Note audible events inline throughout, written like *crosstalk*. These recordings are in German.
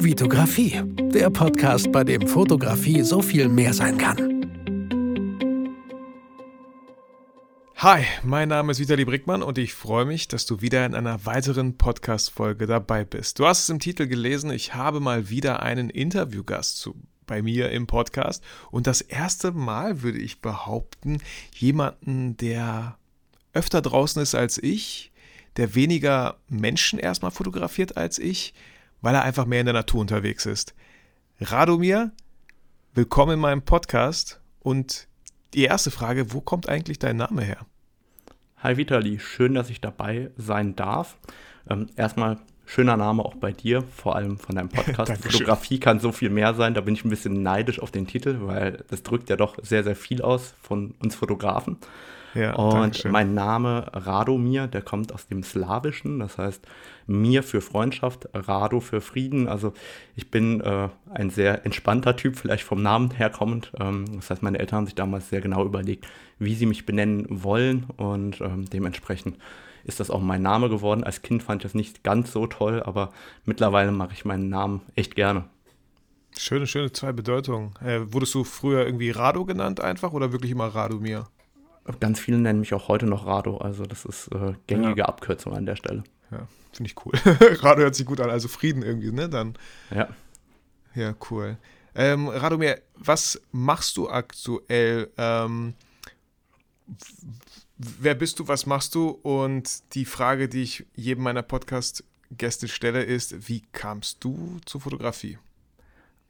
Vitografie, der Podcast, bei dem Fotografie so viel mehr sein kann. Hi, mein Name ist Vitali Brickmann und ich freue mich, dass du wieder in einer weiteren Podcast-Folge dabei bist. Du hast es im Titel gelesen, ich habe mal wieder einen Interviewgast zu, bei mir im Podcast und das erste Mal würde ich behaupten, jemanden, der öfter draußen ist als ich, der weniger Menschen erstmal fotografiert als ich, weil er einfach mehr in der Natur unterwegs ist. Radomir, willkommen in meinem Podcast und die erste Frage, wo kommt eigentlich dein Name her? Hi Vitali, schön, dass ich dabei sein darf. Ähm, erstmal schöner Name auch bei dir, vor allem von deinem *laughs* Podcast. Fotografie kann so viel mehr sein, da bin ich ein bisschen neidisch auf den Titel, weil das drückt ja doch sehr, sehr viel aus von uns Fotografen. Ja, und mein Name Radomir, der kommt aus dem Slawischen, das heißt mir für Freundschaft, Rado für Frieden. Also ich bin äh, ein sehr entspannter Typ, vielleicht vom Namen her kommend. Ähm, das heißt, meine Eltern haben sich damals sehr genau überlegt, wie sie mich benennen wollen und ähm, dementsprechend ist das auch mein Name geworden. Als Kind fand ich das nicht ganz so toll, aber mittlerweile mache ich meinen Namen echt gerne. Schöne, schöne zwei Bedeutungen. Äh, wurdest du früher irgendwie Rado genannt einfach oder wirklich immer Radomir? Ganz viele nennen mich auch heute noch Rado, also das ist äh, gängige ja. Abkürzung an der Stelle. Ja, finde ich cool. *laughs* Rado hört sich gut an, also Frieden irgendwie, ne? Dann. Ja. Ja, cool. Ähm, Radomir, was machst du aktuell? Ähm, wer bist du, was machst du? Und die Frage, die ich jedem meiner Podcast-Gäste stelle, ist, wie kamst du zur Fotografie?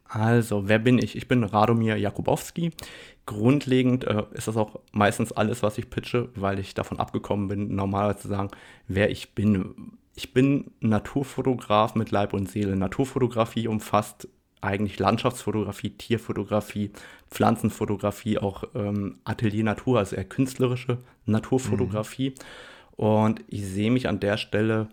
Also, wer bin ich? Ich bin Radomir Jakubowski. Grundlegend äh, ist das auch meistens alles, was ich pitche, weil ich davon abgekommen bin, normalerweise zu sagen, wer ich bin. Ich bin Naturfotograf mit Leib und Seele. Naturfotografie umfasst eigentlich Landschaftsfotografie, Tierfotografie, Pflanzenfotografie, auch ähm, Atelier Natur, also eher künstlerische Naturfotografie. Mhm. Und ich sehe mich an der Stelle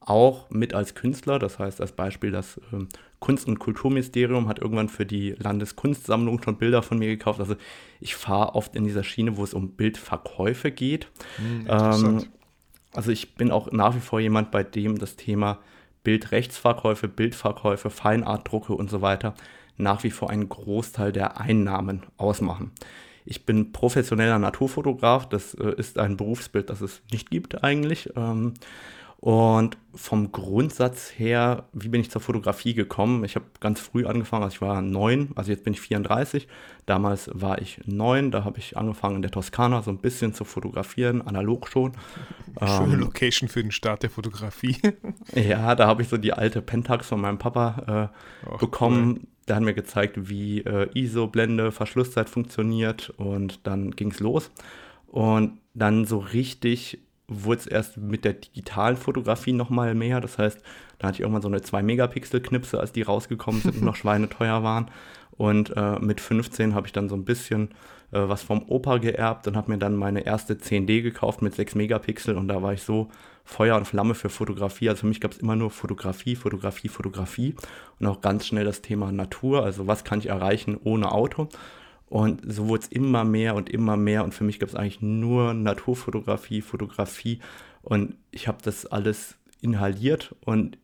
auch mit als Künstler. Das heißt, als Beispiel, das ähm, Kunst- und Kulturministerium hat irgendwann für die Landeskunstsammlung schon Bilder von mir gekauft. Also ich fahre oft in dieser Schiene, wo es um Bildverkäufe geht. Hm, ähm, also ich bin auch nach wie vor jemand, bei dem das Thema Bildrechtsverkäufe, Bildverkäufe, Feinartdrucke und so weiter nach wie vor einen Großteil der Einnahmen ausmachen. Ich bin professioneller Naturfotograf, das äh, ist ein Berufsbild, das es nicht gibt eigentlich. Ähm, und vom Grundsatz her, wie bin ich zur Fotografie gekommen? Ich habe ganz früh angefangen, also ich war neun, also jetzt bin ich 34. Damals war ich neun, da habe ich angefangen in der Toskana so ein bisschen zu fotografieren, analog schon. *laughs* Schöne ähm, Location für den Start der Fotografie. *laughs* ja, da habe ich so die alte Pentax von meinem Papa äh, bekommen. Cool. Der hat mir gezeigt, wie äh, ISO-Blende, Verschlusszeit funktioniert und dann ging es los. Und dann so richtig wurde es erst mit der digitalen Fotografie nochmal mehr. Das heißt, da hatte ich irgendwann so eine 2-Megapixel-Knipse, als die rausgekommen sind und noch *laughs* schweineteuer waren. Und äh, mit 15 habe ich dann so ein bisschen äh, was vom Opa geerbt und habe mir dann meine erste 10D gekauft mit 6 Megapixel und da war ich so Feuer und Flamme für Fotografie. Also für mich gab es immer nur Fotografie, Fotografie, Fotografie und auch ganz schnell das Thema Natur. Also was kann ich erreichen ohne Auto? Und so wurde es immer mehr und immer mehr. Und für mich gab es eigentlich nur Naturfotografie, Fotografie. Und ich habe das alles inhaliert. Und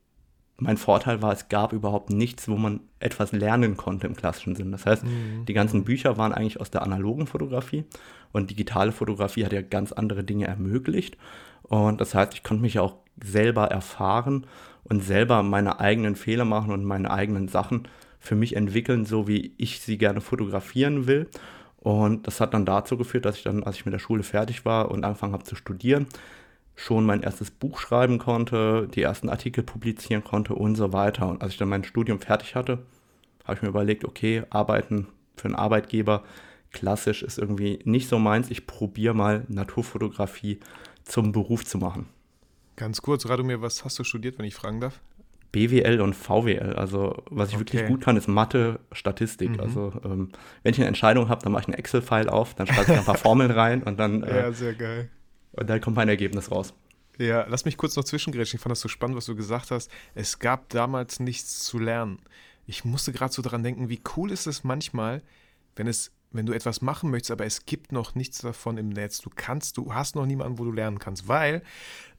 mein Vorteil war, es gab überhaupt nichts, wo man etwas lernen konnte im klassischen Sinn. Das heißt, mhm. die ganzen Bücher waren eigentlich aus der analogen Fotografie. Und digitale Fotografie hat ja ganz andere Dinge ermöglicht. Und das heißt, ich konnte mich auch selber erfahren und selber meine eigenen Fehler machen und meine eigenen Sachen für mich entwickeln, so wie ich sie gerne fotografieren will. Und das hat dann dazu geführt, dass ich dann, als ich mit der Schule fertig war und angefangen habe zu studieren, schon mein erstes Buch schreiben konnte, die ersten Artikel publizieren konnte und so weiter. Und als ich dann mein Studium fertig hatte, habe ich mir überlegt, okay, arbeiten für einen Arbeitgeber, klassisch ist irgendwie nicht so meins. Ich probiere mal Naturfotografie zum Beruf zu machen. Ganz kurz, Radomir, was hast du studiert, wenn ich fragen darf? BWL und VWL. Also was ich okay. wirklich gut kann, ist Mathe, Statistik. Mhm. Also ähm, wenn ich eine Entscheidung habe, dann mache ich einen Excel-File auf, dann schreibe ich ein paar *laughs* Formeln rein und dann, äh, ja, sehr geil. Und dann kommt mein Ergebnis raus. Ja, lass mich kurz noch zwischengrätschen. Ich fand das so spannend, was du gesagt hast. Es gab damals nichts zu lernen. Ich musste gerade so daran denken, wie cool ist es manchmal, wenn es, wenn du etwas machen möchtest, aber es gibt noch nichts davon im Netz. Du kannst, du hast noch niemanden, wo du lernen kannst, weil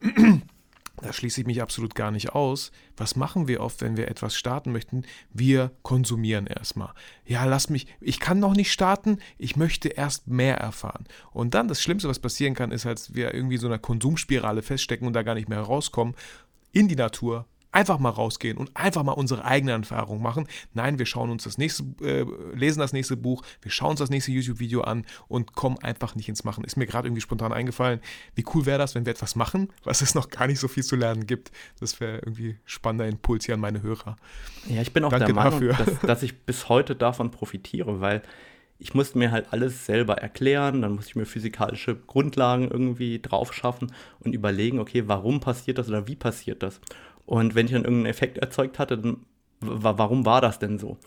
*clears throat* da schließe ich mich absolut gar nicht aus. Was machen wir oft, wenn wir etwas starten möchten? Wir konsumieren erstmal. Ja, lass mich, ich kann noch nicht starten, ich möchte erst mehr erfahren. Und dann das Schlimmste, was passieren kann, ist, als wir irgendwie so einer Konsumspirale feststecken und da gar nicht mehr rauskommen, in die Natur, einfach mal rausgehen und einfach mal unsere eigene Erfahrung machen. Nein, wir schauen uns das nächste, äh, lesen das nächste Buch, wir schauen uns das nächste YouTube-Video an und kommen einfach nicht ins Machen. Ist mir gerade irgendwie spontan eingefallen, wie cool wäre das, wenn wir etwas machen, was es noch gar nicht so viel zu lernen gibt. Das wäre irgendwie spannender Impuls hier an meine Hörer. Ja, ich bin auch Danke der Meinung, dass, dass ich bis heute davon profitiere, weil ich musste mir halt alles selber erklären, dann musste ich mir physikalische Grundlagen irgendwie drauf schaffen und überlegen, okay, warum passiert das oder wie passiert das? Und wenn ich dann irgendeinen Effekt erzeugt hatte, dann warum war das denn so?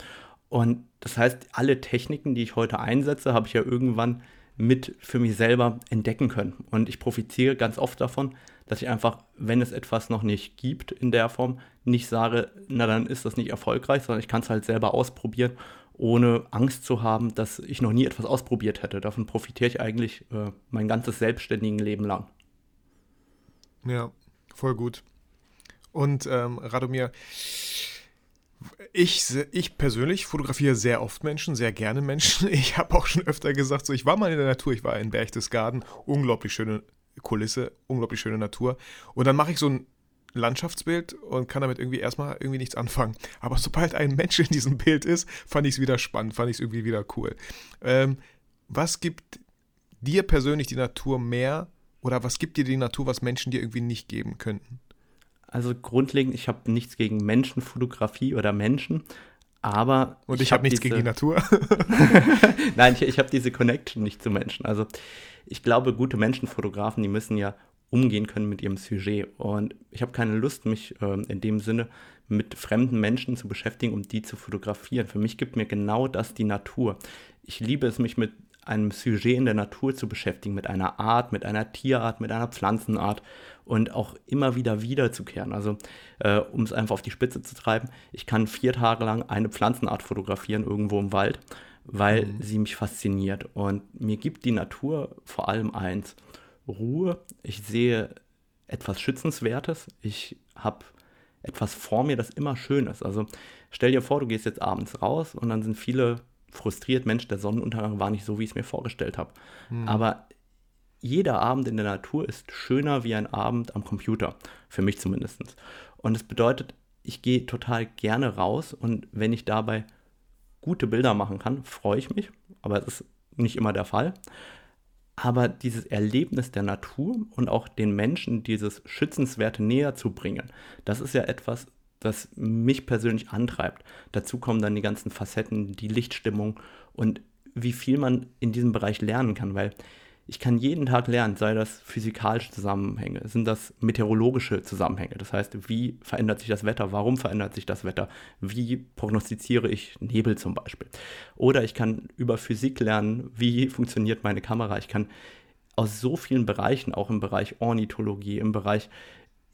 Und das heißt, alle Techniken, die ich heute einsetze, habe ich ja irgendwann mit für mich selber entdecken können. Und ich profitiere ganz oft davon, dass ich einfach, wenn es etwas noch nicht gibt in der Form, nicht sage, na dann ist das nicht erfolgreich, sondern ich kann es halt selber ausprobieren, ohne Angst zu haben, dass ich noch nie etwas ausprobiert hätte. Davon profitiere ich eigentlich äh, mein ganzes selbstständigen Leben lang. Ja, voll gut. Und ähm, Radomir, ich, ich persönlich fotografiere sehr oft Menschen, sehr gerne Menschen. *laughs* Ich habe auch schon öfter gesagt, so ich war mal in der Natur, ich war in Berchtesgaden, unglaublich schöne Kulisse, unglaublich schöne Natur. Und dann mache ich so ein Landschaftsbild und kann damit irgendwie erstmal irgendwie nichts anfangen. Aber sobald ein Mensch in diesem Bild ist, fand ich es wieder spannend, fand ich es irgendwie wieder cool. Ähm, was gibt dir persönlich die Natur mehr oder was gibt dir die Natur, was Menschen dir irgendwie nicht geben könnten? Also grundlegend, ich habe nichts gegen Menschenfotografie oder Menschen, aber. Und ich, ich habe hab nichts diese, gegen die Natur. *laughs* Nein, ich, ich habe diese Connection nicht zu Menschen. Also ich glaube, gute Menschenfotografen, die müssen ja umgehen können mit ihrem Sujet. Und ich habe keine Lust, mich äh, in dem Sinne mit fremden Menschen zu beschäftigen, um die zu fotografieren. Für mich gibt mir genau das die Natur. Ich liebe es, mich mit einem Sujet in der Natur zu beschäftigen, mit einer Art, mit einer Tierart, mit einer Pflanzenart und auch immer wieder wiederzukehren. Also, äh, um es einfach auf die Spitze zu treiben, ich kann vier Tage lang eine Pflanzenart fotografieren irgendwo im Wald, weil mhm. sie mich fasziniert. Und mir gibt die Natur vor allem eins: Ruhe. Ich sehe etwas Schützenswertes. Ich habe etwas vor mir, das immer schön ist. Also stell dir vor, du gehst jetzt abends raus und dann sind viele frustriert, Mensch, der Sonnenuntergang war nicht so, wie ich es mir vorgestellt habe. Mhm. Aber jeder Abend in der Natur ist schöner wie ein Abend am Computer, für mich zumindest. Und es bedeutet, ich gehe total gerne raus und wenn ich dabei gute Bilder machen kann, freue ich mich, aber es ist nicht immer der Fall. Aber dieses Erlebnis der Natur und auch den Menschen dieses Schützenswerte näher zu bringen, das ist ja etwas, das mich persönlich antreibt. Dazu kommen dann die ganzen Facetten, die Lichtstimmung und wie viel man in diesem Bereich lernen kann, weil ich kann jeden Tag lernen, sei das physikalische Zusammenhänge, sind das meteorologische Zusammenhänge. Das heißt, wie verändert sich das Wetter, warum verändert sich das Wetter, wie prognostiziere ich Nebel zum Beispiel. Oder ich kann über Physik lernen, wie funktioniert meine Kamera. Ich kann aus so vielen Bereichen, auch im Bereich Ornithologie, im Bereich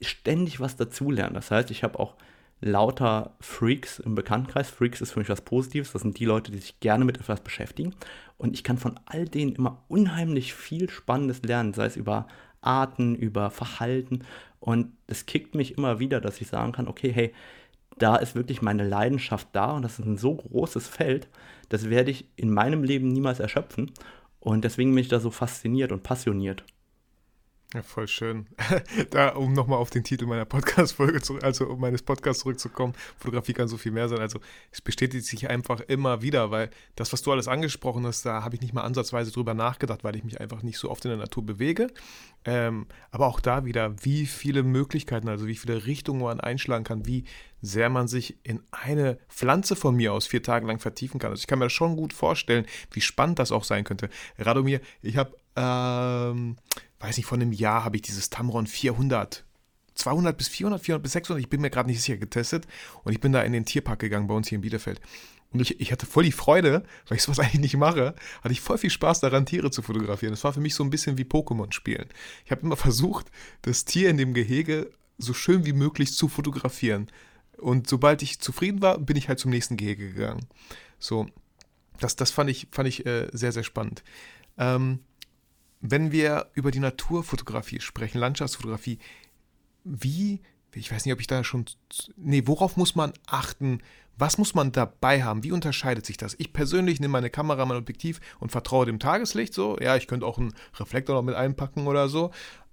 ständig was dazulernen. Das heißt, ich habe auch lauter Freaks im Bekanntenkreis. Freaks ist für mich was Positives. Das sind die Leute, die sich gerne mit etwas beschäftigen. Und ich kann von all denen immer unheimlich viel Spannendes lernen, sei es über Arten, über Verhalten. Und es kickt mich immer wieder, dass ich sagen kann, okay, hey, da ist wirklich meine Leidenschaft da und das ist ein so großes Feld, das werde ich in meinem Leben niemals erschöpfen. Und deswegen bin ich da so fasziniert und passioniert. Ja, voll schön. *laughs* da, um nochmal auf den Titel meiner Podcast-Folge, also meines Podcasts zurückzukommen, Fotografie kann so viel mehr sein. Also es bestätigt sich einfach immer wieder, weil das, was du alles angesprochen hast, da habe ich nicht mal ansatzweise drüber nachgedacht, weil ich mich einfach nicht so oft in der Natur bewege. Ähm, aber auch da wieder, wie viele Möglichkeiten, also wie viele Richtungen man einschlagen kann, wie sehr man sich in eine Pflanze von mir aus vier Tage lang vertiefen kann. Also ich kann mir das schon gut vorstellen, wie spannend das auch sein könnte. Radomir, ich habe ähm, weiß nicht, vor einem Jahr habe ich dieses Tamron 400 200 bis 400, 400 bis 600, ich bin mir gerade nicht sicher, getestet. Und ich bin da in den Tierpark gegangen bei uns hier in Bielefeld. Und ich, ich hatte voll die Freude, weil ich sowas *laughs* eigentlich nicht mache, hatte ich voll viel Spaß daran, Tiere zu fotografieren. Das war für mich so ein bisschen wie Pokémon spielen. Ich habe immer *laughs* versucht, das Tier in dem Gehege so schön wie möglich zu fotografieren. Und sobald ich zufrieden war, bin ich halt zum nächsten Gehege gegangen. So, das, das fand ich, fand ich äh, sehr, sehr spannend. Ähm, wenn wir über die Naturfotografie sprechen, Landschaftsfotografie, wie, ich weiß nicht, ob ich da schon, nee, worauf muss man achten? Was muss man dabei haben? Wie unterscheidet sich das? Ich persönlich nehme meine Kamera, mein Objektiv und vertraue dem Tageslicht so. Ja, ich könnte auch einen Reflektor noch mit einpacken oder so.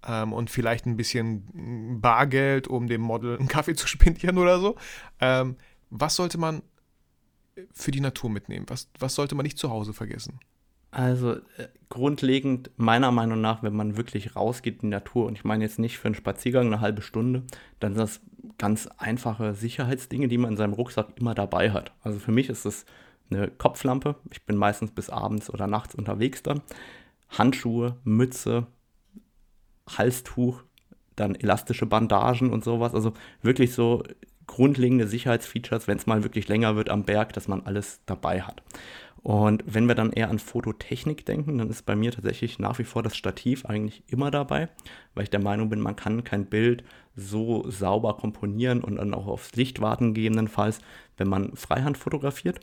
Ähm, und vielleicht ein bisschen Bargeld, um dem Model einen Kaffee zu *laughs* spendieren oder so. Ähm, was sollte man für die Natur mitnehmen? Was, was sollte man nicht zu Hause vergessen? Also äh, grundlegend meiner Meinung nach, wenn man wirklich rausgeht in die Natur, und ich meine jetzt nicht für einen Spaziergang eine halbe Stunde, dann sind das ganz einfache Sicherheitsdinge, die man in seinem Rucksack immer dabei hat. Also für mich ist es eine Kopflampe. Ich bin meistens bis abends oder nachts unterwegs dann. Handschuhe, Mütze, Halstuch, dann elastische Bandagen und sowas. Also wirklich so grundlegende Sicherheitsfeatures, wenn es mal wirklich länger wird am Berg, dass man alles dabei hat. Und wenn wir dann eher an Fototechnik denken, dann ist bei mir tatsächlich nach wie vor das Stativ eigentlich immer dabei, weil ich der Meinung bin, man kann kein Bild so sauber komponieren und dann auch aufs Licht warten gegebenenfalls, wenn man Freihand fotografiert.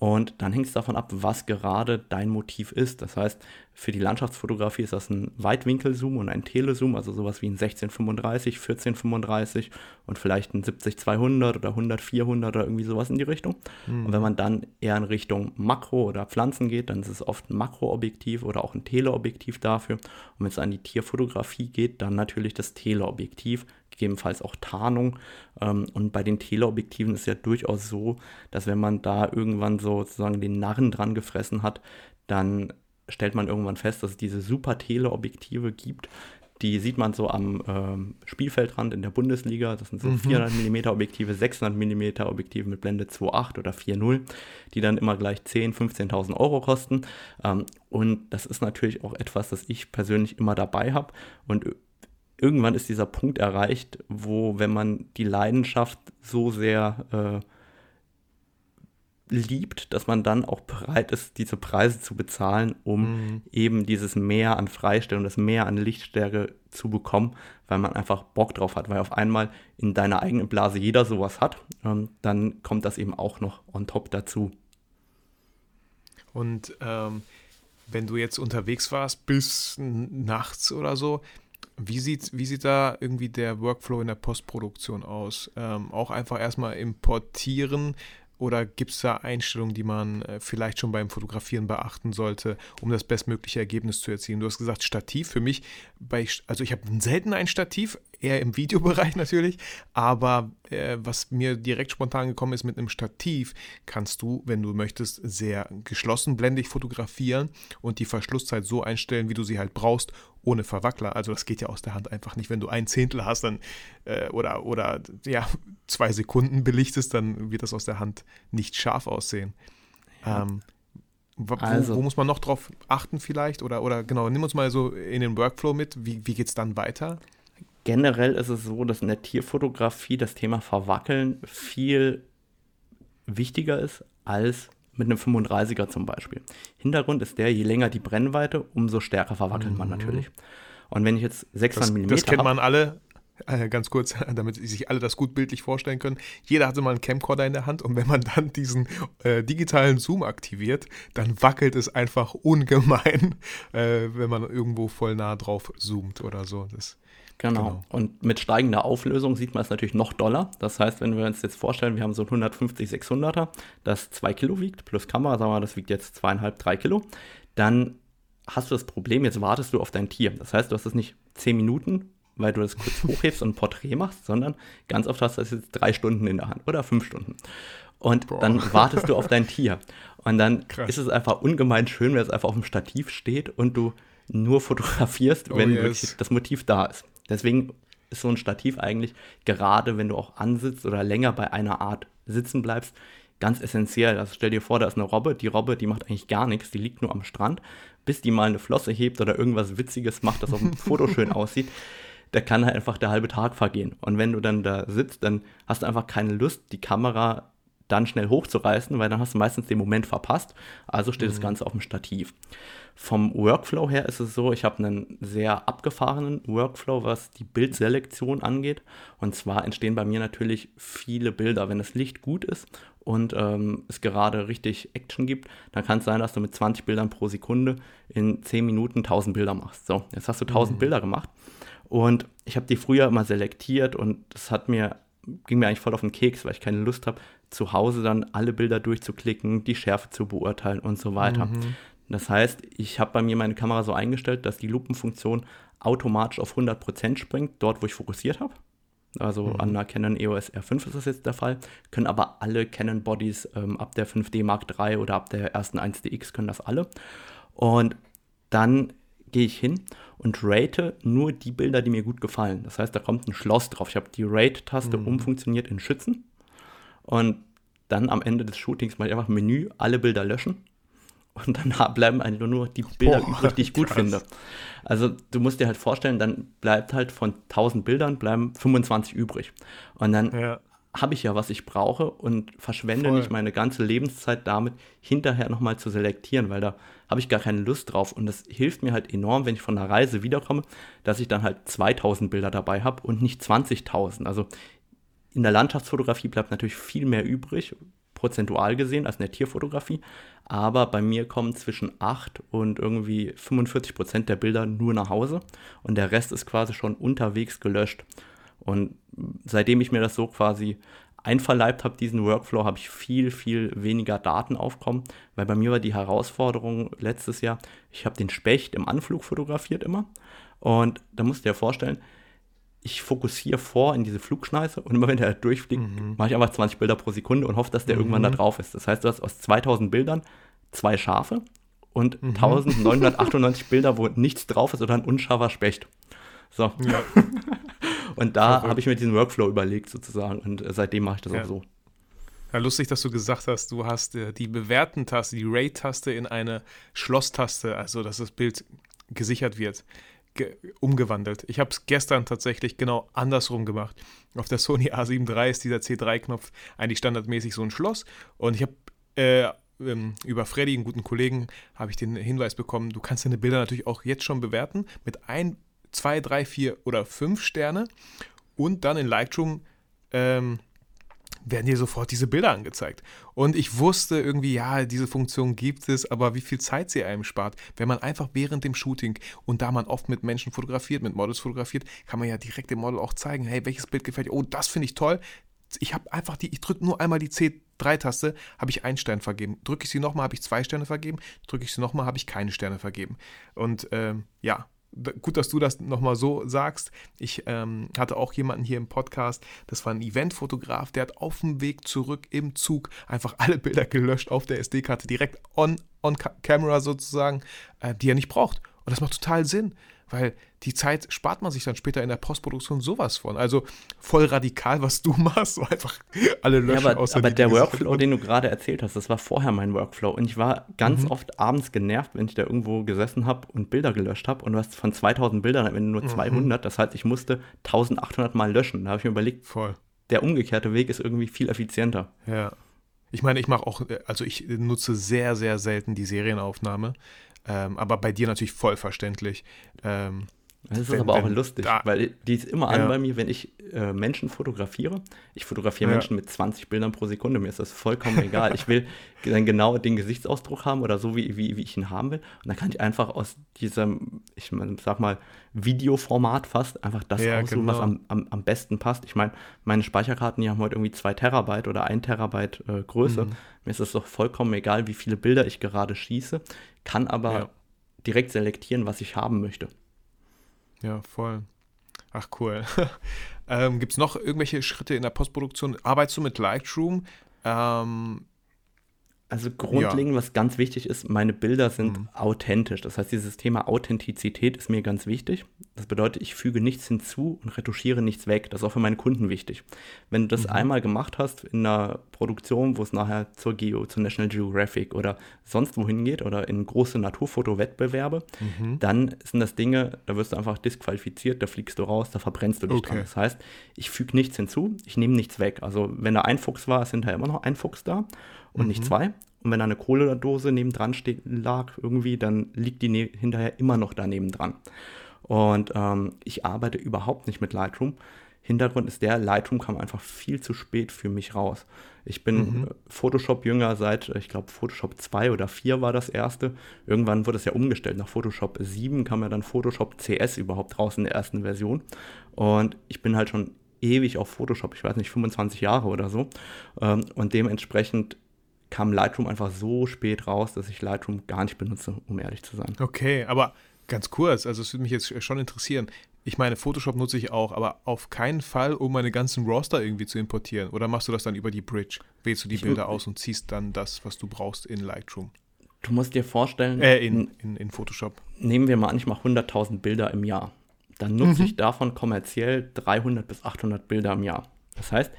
Und dann hängt es davon ab, was gerade dein Motiv ist. Das heißt, für die Landschaftsfotografie ist das ein Weitwinkelzoom und ein Telezoom, also sowas wie ein 1635, 1435 und vielleicht ein 70-200 oder 100-400 oder irgendwie sowas in die Richtung. Mhm. Und wenn man dann eher in Richtung Makro oder Pflanzen geht, dann ist es oft ein Makroobjektiv oder auch ein Teleobjektiv dafür. Und wenn es an die Tierfotografie geht, dann natürlich das Teleobjektiv gegebenenfalls auch Tarnung. Ähm, und bei den Teleobjektiven ist ja durchaus so, dass wenn man da irgendwann sozusagen den Narren dran gefressen hat, dann stellt man irgendwann fest, dass es diese super Teleobjektive gibt, die sieht man so am ähm, Spielfeldrand in der Bundesliga. Das sind so mhm. 400 mm Objektive, 600 mm Objektive mit Blende 2.8 oder 4.0, die dann immer gleich 10.000, 15.000 Euro kosten. Ähm, und das ist natürlich auch etwas, das ich persönlich immer dabei habe. Und irgendwann ist dieser Punkt erreicht, wo, wenn man die Leidenschaft so sehr äh, liebt, dass man dann auch bereit ist, diese Preise zu bezahlen, um mhm. eben dieses Mehr an Freistellung, das Mehr an Lichtstärke zu bekommen, weil man einfach Bock drauf hat, weil auf einmal in deiner eigenen Blase jeder sowas hat, ähm, dann kommt das eben auch noch on top dazu. Und ähm, wenn du jetzt unterwegs warst bis nachts oder so, wie sieht, wie sieht da irgendwie der Workflow in der Postproduktion aus? Ähm, auch einfach erstmal importieren oder gibt es da Einstellungen, die man äh, vielleicht schon beim Fotografieren beachten sollte, um das bestmögliche Ergebnis zu erzielen? Du hast gesagt, Stativ für mich, bei, also ich habe selten ein Stativ, eher im Videobereich *laughs* natürlich, aber äh, was mir direkt spontan gekommen ist mit einem Stativ, kannst du, wenn du möchtest, sehr geschlossen blendig fotografieren und die Verschlusszeit so einstellen, wie du sie halt brauchst, ohne Verwackler. Also das geht ja aus der Hand einfach nicht. Wenn du ein Zehntel hast dann äh, oder, oder ja, *laughs* zwei Sekunden belichtest, dann wird das aus der Hand nicht scharf aussehen. Ja. Ähm, wo, also. wo, muss man noch drauf achten vielleicht? Oder, oder genau, nimm uns mal so in den Workflow mit. Wie, wie geht es dann weiter? Generell ist es so, dass in der Tierfotografie das Thema Verwackeln viel wichtiger ist als mit einem 35er zum Beispiel. Hintergrund ist der, je länger die Brennweite, umso stärker verwackelt mhm. man natürlich. Und wenn ich jetzt 600 mm Das kennt man alle, äh, ganz kurz, *laughs* damit sich alle das gut bildlich vorstellen können. Jeder hatte mal einen Camcorder in der Hand und wenn man dann diesen äh, digitalen Zoom aktiviert, dann wackelt es einfach ungemein, *laughs* äh, wenn man irgendwo voll nah drauf zoomt oder so. Das Genau. genau. Und mit steigender Auflösung sieht man es natürlich noch doller. Das heißt, wenn wir uns jetzt vorstellen, wir haben so ein 150 600er, das 2 Kilo wiegt, plus Kamera, sagen wir mal, das wiegt jetzt 2,5, 3 Kilo, dann hast du das Problem, jetzt wartest du auf dein Tier. Das heißt, du hast es nicht 10 Minuten, weil du das kurz *laughs* hochhebst und ein Porträt machst, sondern ganz oft hast du das jetzt drei Stunden in der Hand oder fünf Stunden. Und Boah. dann wartest du auf dein Tier. Und dann Krass. ist es einfach ungemein schön, wenn es einfach auf dem Stativ steht und du nur fotografierst, oh wenn yes. wirklich das Motiv da ist. Deswegen ist so ein Stativ eigentlich, gerade wenn du auch ansitzt oder länger bei einer Art sitzen bleibst, ganz essentiell. Also stell dir vor, da ist eine Robbe, die Robbe, die macht eigentlich gar nichts, die liegt nur am Strand, bis die mal eine Flosse hebt oder irgendwas Witziges macht, das auf dem Foto *laughs* schön aussieht. Da kann halt einfach der halbe Tag vergehen. Und wenn du dann da sitzt, dann hast du einfach keine Lust, die Kamera dann schnell hochzureißen, weil dann hast du meistens den Moment verpasst. Also steht mhm. das Ganze auf dem Stativ. Vom Workflow her ist es so, ich habe einen sehr abgefahrenen Workflow, was die Bildselektion angeht. Und zwar entstehen bei mir natürlich viele Bilder. Wenn das Licht gut ist und ähm, es gerade richtig Action gibt, dann kann es sein, dass du mit 20 Bildern pro Sekunde in 10 Minuten 1000 Bilder machst. So, jetzt hast du 1000 mhm. Bilder gemacht. Und ich habe die früher immer selektiert und das hat mir, ging mir eigentlich voll auf den Keks, weil ich keine Lust habe, zu Hause dann alle Bilder durchzuklicken, die Schärfe zu beurteilen und so weiter. Mhm. Das heißt, ich habe bei mir meine Kamera so eingestellt, dass die Lupenfunktion automatisch auf 100% springt, dort wo ich fokussiert habe. Also mhm. an der Canon EOS R5 ist das jetzt der Fall. Können aber alle Canon Bodies ähm, ab der 5D Mark III oder ab der ersten 1DX können das alle. Und dann gehe ich hin und rate nur die Bilder, die mir gut gefallen. Das heißt, da kommt ein Schloss drauf. Ich habe die Rate-Taste mhm. umfunktioniert in Schützen. Und dann am Ende des Shootings mache ich einfach Menü, alle Bilder löschen. Und dann *laughs* bleiben eigentlich nur die Bilder Boah, übrig, die ich gut krass. finde. Also du musst dir halt vorstellen, dann bleibt halt von 1000 Bildern bleiben 25 übrig. Und dann ja habe ich ja, was ich brauche und verschwende Voll. nicht meine ganze Lebenszeit damit, hinterher nochmal zu selektieren, weil da habe ich gar keine Lust drauf. Und das hilft mir halt enorm, wenn ich von der Reise wiederkomme, dass ich dann halt 2000 Bilder dabei habe und nicht 20.000. Also in der Landschaftsfotografie bleibt natürlich viel mehr übrig, prozentual gesehen, als in der Tierfotografie. Aber bei mir kommen zwischen 8 und irgendwie 45 Prozent der Bilder nur nach Hause und der Rest ist quasi schon unterwegs gelöscht. Und seitdem ich mir das so quasi einverleibt habe, diesen Workflow, habe ich viel, viel weniger Daten aufkommen, weil bei mir war die Herausforderung letztes Jahr, ich habe den Specht im Anflug fotografiert immer und da musst du dir vorstellen, ich fokussiere vor in diese Flugschneise und immer wenn der durchfliegt, mhm. mache ich einfach 20 Bilder pro Sekunde und hoffe, dass der mhm. irgendwann da drauf ist. Das heißt, du hast aus 2000 Bildern zwei Schafe und mhm. 1998 Bilder, wo nichts drauf ist oder ein unscharfer Specht. So. Ja. *laughs* Und da habe ich mir diesen Workflow überlegt sozusagen und äh, seitdem mache ich das ja. auch so. Ja, lustig, dass du gesagt hast, du hast äh, die Bewerten-Taste, die Rate-Taste in eine Schloss-Taste, also dass das Bild gesichert wird, ge umgewandelt. Ich habe es gestern tatsächlich genau andersrum gemacht. Auf der Sony A7 III ist dieser C3-Knopf eigentlich standardmäßig so ein Schloss und ich habe äh, ähm, über Freddy, einen guten Kollegen, habe ich den Hinweis bekommen, du kannst deine Bilder natürlich auch jetzt schon bewerten mit ein zwei, drei, vier oder fünf Sterne und dann in Lightroom ähm, werden dir sofort diese Bilder angezeigt. Und ich wusste irgendwie, ja, diese Funktion gibt es, aber wie viel Zeit sie einem spart, wenn man einfach während dem Shooting und da man oft mit Menschen fotografiert, mit Models fotografiert, kann man ja direkt dem Model auch zeigen, hey, welches Bild gefällt dir? Oh, das finde ich toll. Ich habe einfach die, ich drücke nur einmal die C3-Taste, habe ich einen Stern vergeben. Drücke ich sie nochmal, habe ich zwei Sterne vergeben. Drücke ich sie nochmal, habe ich keine Sterne vergeben. Und ähm, ja, gut, dass du das nochmal so sagst. Ich ähm, hatte auch jemanden hier im Podcast, das war ein Eventfotograf, der hat auf dem Weg zurück im Zug einfach alle Bilder gelöscht auf der SD-Karte, direkt on, on camera sozusagen, äh, die er nicht braucht. Und das macht total Sinn weil die Zeit spart man sich dann später in der Postproduktion sowas von. Also voll radikal, was du *laughs* machst, so einfach alle löschen. Ja, aber, aber der Workflow, den du gerade erzählt hast, das war vorher mein Workflow. Und ich war ganz mhm. oft abends genervt, wenn ich da irgendwo gesessen habe und Bilder gelöscht habe. Und du hast von 2000 Bildern am Ende nur 200. Mhm. Das heißt, ich musste 1800 Mal löschen. Da habe ich mir überlegt, voll. der umgekehrte Weg ist irgendwie viel effizienter. Ja. Ich meine, ich mache auch, also ich nutze sehr, sehr selten die Serienaufnahme. Ähm, aber bei dir natürlich voll verständlich. Ähm, das ist wenn, aber auch lustig, da, weil die ist immer an ja. bei mir, wenn ich äh, Menschen fotografiere. Ich fotografiere ja. Menschen mit 20 Bildern pro Sekunde, mir ist das vollkommen egal. Ich will *laughs* dann genau den Gesichtsausdruck haben oder so, wie, wie, wie ich ihn haben will. Und dann kann ich einfach aus diesem, ich sag mal, Videoformat fast einfach das ja, aussuchen, genau. was am, am, am besten passt. Ich meine, meine Speicherkarten, die haben heute irgendwie 2 Terabyte oder 1 Terabyte äh, Größe. Mhm. Mir ist es doch vollkommen egal, wie viele Bilder ich gerade schieße, kann aber direkt selektieren, was ich haben möchte. Ja, voll. Ach, cool. *laughs* ähm, Gibt es noch irgendwelche Schritte in der Postproduktion? Arbeitest du mit Lightroom? Ähm, also grundlegend, ja. was ganz wichtig ist, meine Bilder sind mhm. authentisch. Das heißt, dieses Thema Authentizität ist mir ganz wichtig. Das bedeutet, ich füge nichts hinzu und retuschiere nichts weg. Das ist auch für meine Kunden wichtig. Wenn du das mhm. einmal gemacht hast in einer Produktion, wo es nachher zur Geo, zur National Geographic oder sonst wohin geht oder in große Naturfotowettbewerbe, mhm. dann sind das Dinge, da wirst du einfach disqualifiziert, da fliegst du raus, da verbrennst du dich okay. dran. Das heißt, ich füge nichts hinzu, ich nehme nichts weg. Also wenn da ein Fuchs war, ist hinterher immer noch ein Fuchs da und mhm. nicht zwei. Und wenn da eine Kohlerdose nebendran steht, lag irgendwie, dann liegt die ne hinterher immer noch daneben dran. Und ähm, ich arbeite überhaupt nicht mit Lightroom. Hintergrund ist der, Lightroom kam einfach viel zu spät für mich raus. Ich bin mhm. Photoshop-Jünger seit, ich glaube, Photoshop 2 oder 4 war das erste. Irgendwann wurde es ja umgestellt. Nach Photoshop 7 kam ja dann Photoshop CS überhaupt raus in der ersten Version. Und ich bin halt schon ewig auf Photoshop, ich weiß nicht, 25 Jahre oder so. Ähm, und dementsprechend kam Lightroom einfach so spät raus, dass ich Lightroom gar nicht benutze, um ehrlich zu sein. Okay, aber ganz kurz, also es würde mich jetzt schon interessieren. Ich meine, Photoshop nutze ich auch, aber auf keinen Fall, um meine ganzen Roster irgendwie zu importieren. Oder machst du das dann über die Bridge? Wählst du die ich Bilder aus und ziehst dann das, was du brauchst, in Lightroom? Du musst dir vorstellen. Äh, in, in, in Photoshop. Nehmen wir mal an, ich mache 100.000 Bilder im Jahr. Dann nutze mhm. ich davon kommerziell 300 bis 800 Bilder im Jahr. Das heißt,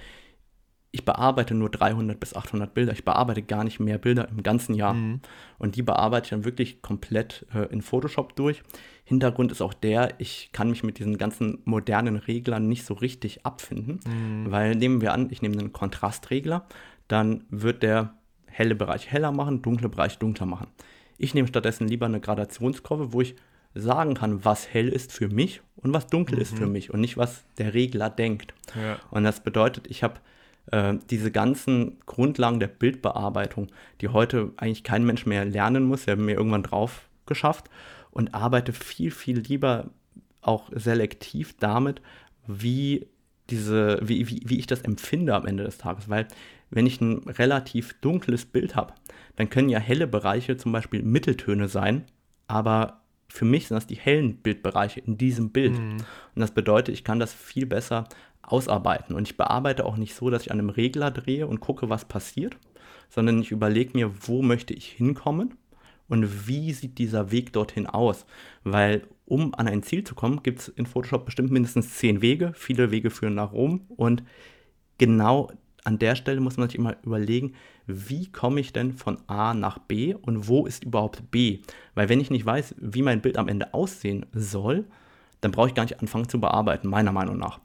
ich bearbeite nur 300 bis 800 Bilder. Ich bearbeite gar nicht mehr Bilder im ganzen Jahr. Mhm. Und die bearbeite ich dann wirklich komplett äh, in Photoshop durch. Hintergrund ist auch der, ich kann mich mit diesen ganzen modernen Reglern nicht so richtig abfinden. Mhm. Weil nehmen wir an, ich nehme einen Kontrastregler, dann wird der helle Bereich heller machen, dunkle Bereich dunkler machen. Ich nehme stattdessen lieber eine Gradationskurve, wo ich sagen kann, was hell ist für mich und was dunkel mhm. ist für mich und nicht, was der Regler denkt. Ja. Und das bedeutet, ich habe äh, diese ganzen Grundlagen der Bildbearbeitung, die heute eigentlich kein Mensch mehr lernen muss, der mir irgendwann drauf geschafft und arbeite viel, viel lieber auch selektiv damit, wie diese, wie, wie, wie ich das empfinde am Ende des Tages. Weil wenn ich ein relativ dunkles Bild habe, dann können ja helle Bereiche zum Beispiel Mitteltöne sein, aber für mich sind das die hellen Bildbereiche in diesem Bild. Mhm. Und das bedeutet, ich kann das viel besser ausarbeiten. Und ich bearbeite auch nicht so, dass ich an einem Regler drehe und gucke, was passiert, sondern ich überlege mir, wo möchte ich hinkommen und wie sieht dieser Weg dorthin aus. Weil um an ein Ziel zu kommen, gibt es in Photoshop bestimmt mindestens zehn Wege. Viele Wege führen nach Rom und genau an der Stelle muss man sich immer überlegen, wie komme ich denn von A nach B und wo ist überhaupt B? Weil wenn ich nicht weiß, wie mein Bild am Ende aussehen soll, dann brauche ich gar nicht anfangen zu bearbeiten, meiner Meinung nach.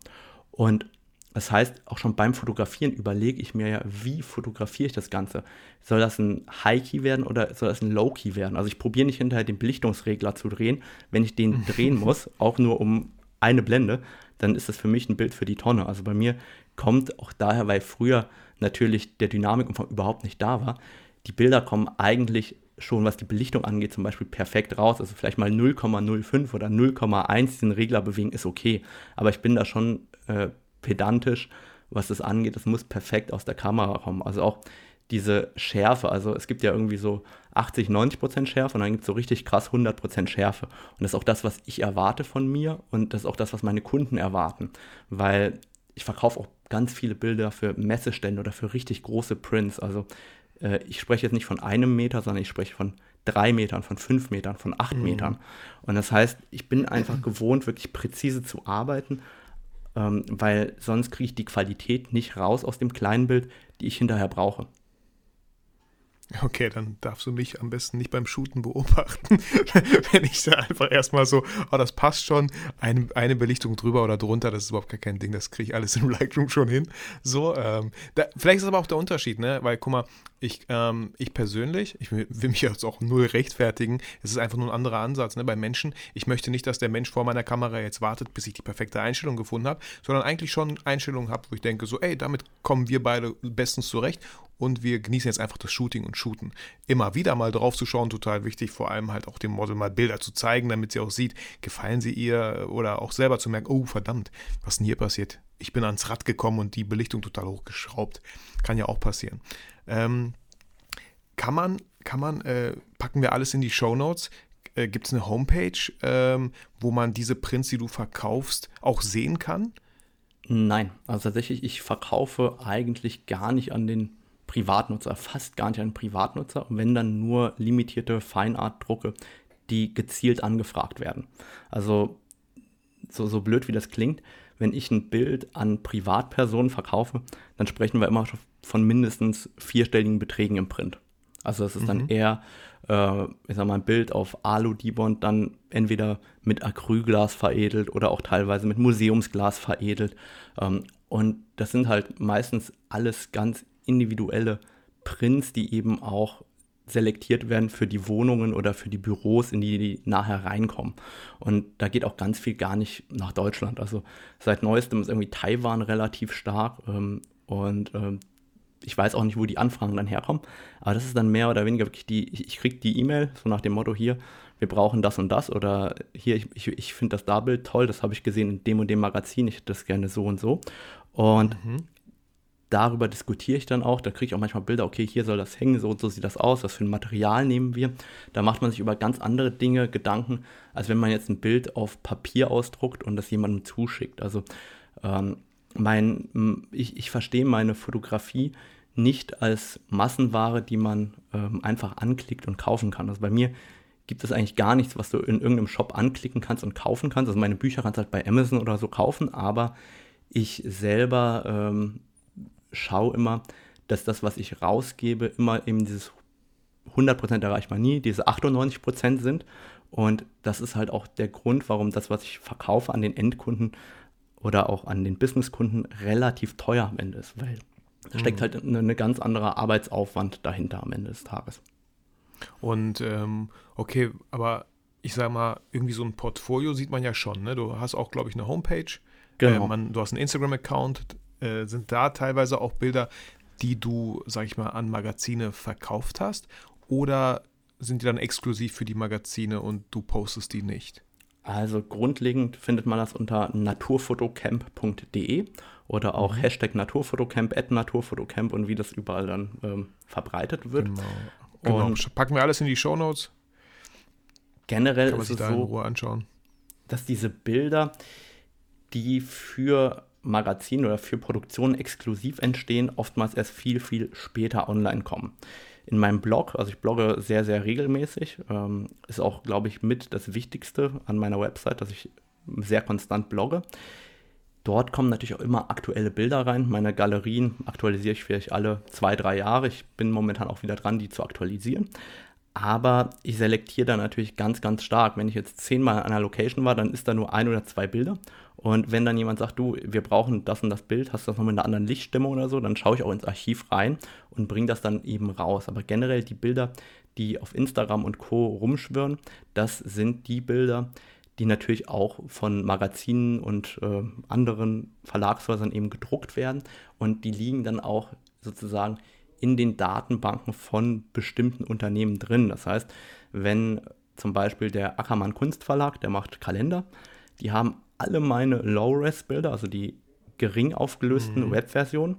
Und das heißt, auch schon beim Fotografieren überlege ich mir ja, wie fotografiere ich das Ganze? Soll das ein High-Key werden oder soll das ein Low-Key werden? Also ich probiere nicht hinterher den Belichtungsregler zu drehen. Wenn ich den *laughs* drehen muss, auch nur um eine Blende, dann ist das für mich ein Bild für die Tonne. Also bei mir kommt auch daher, weil früher natürlich der Dynamikumfang überhaupt nicht da war. Die Bilder kommen eigentlich schon, was die Belichtung angeht, zum Beispiel perfekt raus. Also vielleicht mal 0,05 oder 0,1 den Regler bewegen, ist okay. Aber ich bin da schon äh, pedantisch, was das angeht. Das muss perfekt aus der Kamera kommen. Also auch diese Schärfe, also es gibt ja irgendwie so 80, 90 Prozent Schärfe und dann gibt es so richtig krass 100 Prozent Schärfe. Und das ist auch das, was ich erwarte von mir und das ist auch das, was meine Kunden erwarten. Weil ich verkaufe auch ganz viele Bilder für Messestände oder für richtig große Prints. Also äh, ich spreche jetzt nicht von einem Meter, sondern ich spreche von drei Metern, von fünf Metern, von acht mhm. Metern. Und das heißt, ich bin einfach gewohnt, wirklich präzise zu arbeiten, ähm, weil sonst kriege ich die Qualität nicht raus aus dem kleinen Bild, die ich hinterher brauche. Okay, dann darfst du mich am besten nicht beim Shooten beobachten, *laughs* wenn ich da einfach erstmal so, oh, das passt schon, eine, eine Belichtung drüber oder drunter, das ist überhaupt gar kein Ding, das kriege ich alles im *laughs* Lightroom schon hin. So, ähm, da, vielleicht ist aber auch der Unterschied, ne? Weil, guck mal, ich, ähm, ich persönlich, ich will, will mich jetzt auch null rechtfertigen, es ist einfach nur ein anderer Ansatz, ne? Bei Menschen, ich möchte nicht, dass der Mensch vor meiner Kamera jetzt wartet, bis ich die perfekte Einstellung gefunden habe, sondern eigentlich schon Einstellungen habe, wo ich denke, so, ey, damit kommen wir beide bestens zurecht und wir genießen jetzt einfach das Shooting und Shooten. Immer wieder mal drauf zu schauen, total wichtig, vor allem halt auch dem Model mal Bilder zu zeigen, damit sie auch sieht, gefallen sie ihr oder auch selber zu merken, oh verdammt, was denn hier passiert? Ich bin ans Rad gekommen und die Belichtung total hochgeschraubt. Kann ja auch passieren. Ähm, kann man, kann man, äh, packen wir alles in die Show Notes, äh, gibt es eine Homepage, ähm, wo man diese Prints, die du verkaufst, auch sehen kann? Nein, also tatsächlich, ich verkaufe eigentlich gar nicht an den Privatnutzer, fast gar nicht an Privatnutzer, wenn dann nur limitierte Feinart-Drucke, die gezielt angefragt werden. Also so, so blöd wie das klingt, wenn ich ein Bild an Privatpersonen verkaufe, dann sprechen wir immer von mindestens vierstelligen Beträgen im Print. Also das ist mhm. dann eher, äh, ich sag mal, ein Bild auf Alu-Dibond dann entweder mit Acrylglas veredelt oder auch teilweise mit Museumsglas veredelt. Ähm, und das sind halt meistens alles ganz individuelle Prints, die eben auch selektiert werden für die Wohnungen oder für die Büros, in die die nachher reinkommen. Und da geht auch ganz viel gar nicht nach Deutschland. Also seit neuestem ist irgendwie Taiwan relativ stark ähm, und ähm, ich weiß auch nicht, wo die Anfragen dann herkommen, aber das ist dann mehr oder weniger wirklich die, ich, ich kriege die E-Mail, so nach dem Motto hier, wir brauchen das und das oder hier, ich, ich, ich finde das Darbild toll, das habe ich gesehen in dem und dem Magazin, ich hätte das gerne so und so. Und mhm. darüber diskutiere ich dann auch, da kriege ich auch manchmal Bilder, okay, hier soll das hängen, so und so sieht das aus, was für ein Material nehmen wir. Da macht man sich über ganz andere Dinge Gedanken, als wenn man jetzt ein Bild auf Papier ausdruckt und das jemandem zuschickt. Also ähm, mein, ich, ich verstehe meine Fotografie nicht als Massenware, die man ähm, einfach anklickt und kaufen kann. Also bei mir gibt es eigentlich gar nichts, was du in irgendeinem Shop anklicken kannst und kaufen kannst. Also meine Bücher kannst du halt bei Amazon oder so kaufen, aber ich selber ähm, schaue immer, dass das, was ich rausgebe, immer eben dieses 100% erreicht man nie, diese 98% sind. Und das ist halt auch der Grund, warum das, was ich verkaufe an den Endkunden oder auch an den Businesskunden relativ teuer am Ende ist, weil da steckt mhm. halt eine, eine ganz andere Arbeitsaufwand dahinter am Ende des Tages. Und ähm, okay, aber ich sag mal, irgendwie so ein Portfolio sieht man ja schon. Ne? Du hast auch, glaube ich, eine Homepage. Genau. Äh, man, du hast einen Instagram-Account. Äh, sind da teilweise auch Bilder, die du, sag ich mal, an Magazine verkauft hast? Oder sind die dann exklusiv für die Magazine und du postest die nicht? Also grundlegend findet man das unter naturfotocamp.de oder auch mhm. Hashtag Naturfotocamp, at Naturfotocamp und wie das überall dann ähm, verbreitet wird. Genau. Genau. Und Packen wir alles in die Show Notes. Generell Kann man ist es da so, in Ruhe anschauen. dass diese Bilder, die für Magazine oder für Produktionen exklusiv entstehen, oftmals erst viel, viel später online kommen in meinem Blog. Also ich blogge sehr, sehr regelmäßig. Ähm, ist auch, glaube ich, mit das Wichtigste an meiner Website, dass ich sehr konstant blogge. Dort kommen natürlich auch immer aktuelle Bilder rein. Meine Galerien aktualisiere ich vielleicht alle zwei, drei Jahre. Ich bin momentan auch wieder dran, die zu aktualisieren. Aber ich selektiere da natürlich ganz, ganz stark. Wenn ich jetzt zehnmal an einer Location war, dann ist da nur ein oder zwei Bilder. Und wenn dann jemand sagt, du, wir brauchen das und das Bild, hast du das noch mit einer anderen Lichtstimme oder so, dann schaue ich auch ins Archiv rein und bringe das dann eben raus. Aber generell die Bilder, die auf Instagram und Co. rumschwirren, das sind die Bilder, die natürlich auch von Magazinen und äh, anderen Verlagshäusern eben gedruckt werden. Und die liegen dann auch sozusagen in den Datenbanken von bestimmten Unternehmen drin. Das heißt, wenn zum Beispiel der Ackermann Kunstverlag, der macht Kalender, die haben alle meine Low-Res-Bilder, also die gering aufgelösten mhm. Web-Versionen,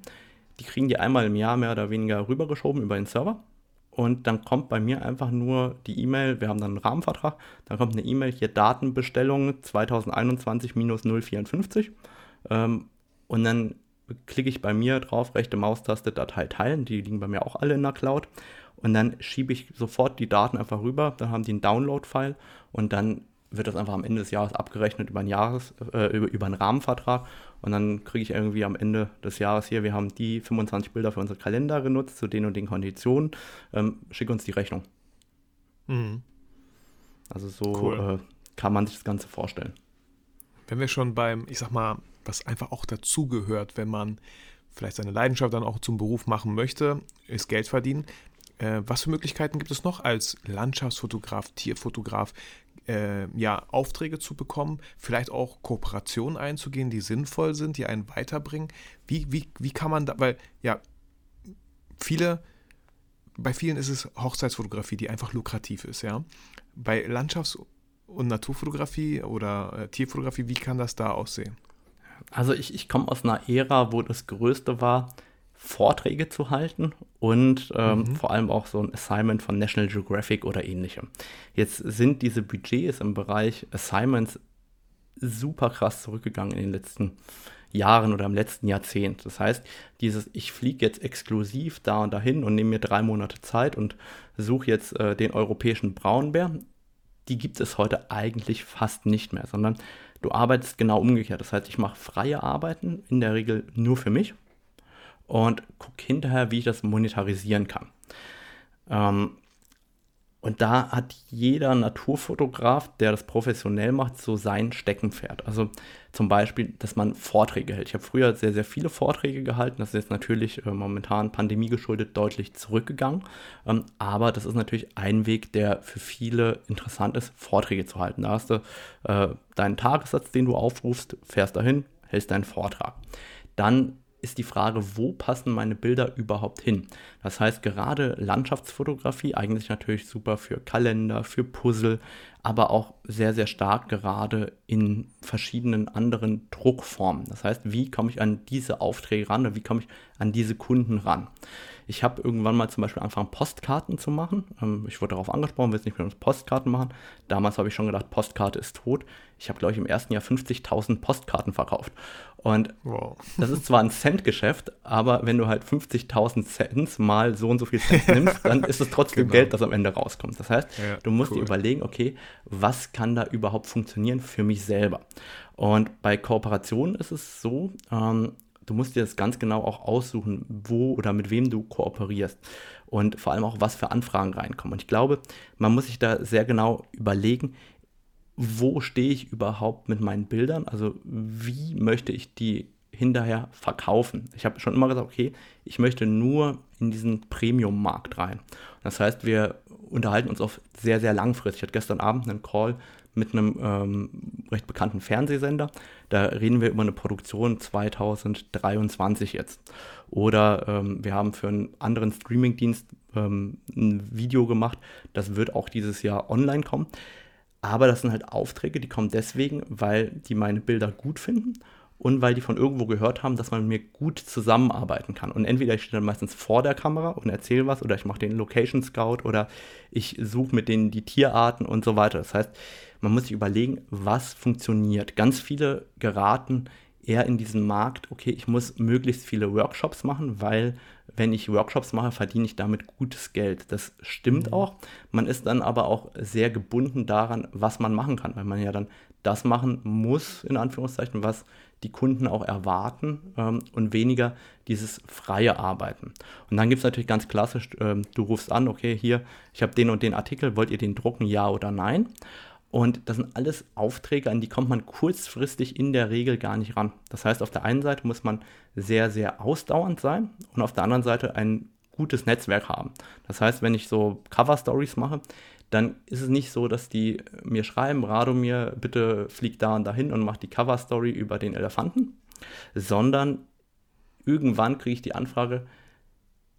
die kriegen die einmal im Jahr mehr oder weniger rübergeschoben über den Server. Und dann kommt bei mir einfach nur die E-Mail, wir haben dann einen Rahmenvertrag, dann kommt eine E-Mail hier Datenbestellung 2021-054. Ähm, und dann klicke ich bei mir drauf, rechte Maustaste, Datei teilen, die liegen bei mir auch alle in der Cloud. Und dann schiebe ich sofort die Daten einfach rüber, dann haben die einen Download-File. Und dann wird das einfach am Ende des Jahres abgerechnet über einen, Jahres, äh, über, über einen Rahmenvertrag und dann kriege ich irgendwie am Ende des Jahres hier, wir haben die 25 Bilder für unsere Kalender genutzt zu den und den Konditionen, ähm, schick uns die Rechnung. Mhm. Also so cool. äh, kann man sich das Ganze vorstellen. Wenn wir schon beim, ich sag mal, was einfach auch dazugehört, wenn man vielleicht seine Leidenschaft dann auch zum Beruf machen möchte, ist Geld verdienen. Äh, was für Möglichkeiten gibt es noch als Landschaftsfotograf, Tierfotograf, äh, ja, Aufträge zu bekommen, vielleicht auch Kooperationen einzugehen, die sinnvoll sind, die einen weiterbringen? Wie, wie, wie kann man da, weil ja, viele, bei vielen ist es Hochzeitsfotografie, die einfach lukrativ ist, ja. Bei Landschafts- und Naturfotografie oder äh, Tierfotografie, wie kann das da aussehen? Also ich, ich komme aus einer Ära, wo das Größte war, Vorträge zu halten und ähm, mhm. vor allem auch so ein Assignment von National Geographic oder ähnlichem. Jetzt sind diese Budgets im Bereich Assignments super krass zurückgegangen in den letzten Jahren oder im letzten Jahrzehnt. Das heißt, dieses ich fliege jetzt exklusiv da und dahin und nehme mir drei Monate Zeit und suche jetzt äh, den europäischen Braunbär, die gibt es heute eigentlich fast nicht mehr, sondern du arbeitest genau umgekehrt. Das heißt, ich mache freie Arbeiten, in der Regel nur für mich und gucke hinterher, wie ich das monetarisieren kann. Ähm, Und da hat jeder Naturfotograf, der das professionell macht, so sein Steckenpferd. Also zum Beispiel, dass man Vorträge hält. Ich habe früher sehr, sehr viele Vorträge gehalten. Das ist jetzt natürlich äh, momentan Pandemie geschuldet deutlich zurückgegangen. Ähm, aber das ist natürlich ein Weg, der für viele interessant ist, Vorträge zu halten. Da hast du äh, deinen Tagessatz, den du aufrufst, fährst dahin, hältst deinen Vortrag. Dann ist die Frage, wo passen meine Bilder überhaupt hin? Das heißt, gerade Landschaftsfotografie, eigentlich natürlich super für Kalender, für Puzzle, aber auch sehr, sehr stark gerade in verschiedenen anderen Druckformen. Das heißt, wie komme ich an diese Aufträge ran oder wie komme ich an diese Kunden ran? Ich habe irgendwann mal zum Beispiel angefangen, Postkarten zu machen. Ähm, ich wurde darauf angesprochen, will es nicht mehr Postkarten machen. Damals habe ich schon gedacht, Postkarte ist tot. Ich habe, glaube ich, im ersten Jahr 50.000 Postkarten verkauft. Und wow. das ist zwar ein Cent-Geschäft, aber wenn du halt 50.000 Cent mal so und so viel Cent nimmst, dann ist es trotzdem genau. Geld, das am Ende rauskommt. Das heißt, ja, du musst cool. dir überlegen, okay, was kann da überhaupt funktionieren für mich selber? Und bei Kooperationen ist es so, ähm, du musst dir das ganz genau auch aussuchen, wo oder mit wem du kooperierst und vor allem auch, was für Anfragen reinkommen. Und ich glaube, man muss sich da sehr genau überlegen, wo stehe ich überhaupt mit meinen Bildern? Also wie möchte ich die hinterher verkaufen? Ich habe schon immer gesagt, okay, ich möchte nur in diesen Premium-Markt rein. Das heißt, wir unterhalten uns auf sehr, sehr langfristig. Ich hatte gestern Abend einen Call mit einem ähm, recht bekannten Fernsehsender. Da reden wir über eine Produktion 2023 jetzt. Oder ähm, wir haben für einen anderen Streamingdienst ähm, ein Video gemacht, das wird auch dieses Jahr online kommen. Aber das sind halt Aufträge, die kommen deswegen, weil die meine Bilder gut finden und weil die von irgendwo gehört haben, dass man mit mir gut zusammenarbeiten kann. Und entweder ich stehe dann meistens vor der Kamera und erzähle was oder ich mache den Location Scout oder ich suche mit denen die Tierarten und so weiter. Das heißt, man muss sich überlegen, was funktioniert. Ganz viele geraten eher in diesen Markt, okay, ich muss möglichst viele Workshops machen, weil wenn ich Workshops mache, verdiene ich damit gutes Geld. Das stimmt mhm. auch. Man ist dann aber auch sehr gebunden daran, was man machen kann, weil man ja dann das machen muss, in Anführungszeichen, was die Kunden auch erwarten ähm, und weniger dieses freie Arbeiten. Und dann gibt es natürlich ganz klassisch, ähm, du rufst an, okay, hier, ich habe den und den Artikel, wollt ihr den drucken, ja oder nein? Und das sind alles Aufträge, an die kommt man kurzfristig in der Regel gar nicht ran. Das heißt, auf der einen Seite muss man sehr, sehr ausdauernd sein und auf der anderen Seite ein gutes Netzwerk haben. Das heißt, wenn ich so Cover-Stories mache, dann ist es nicht so, dass die mir schreiben, Radomir, bitte flieg da und dahin und mach die Cover-Story über den Elefanten, sondern irgendwann kriege ich die Anfrage,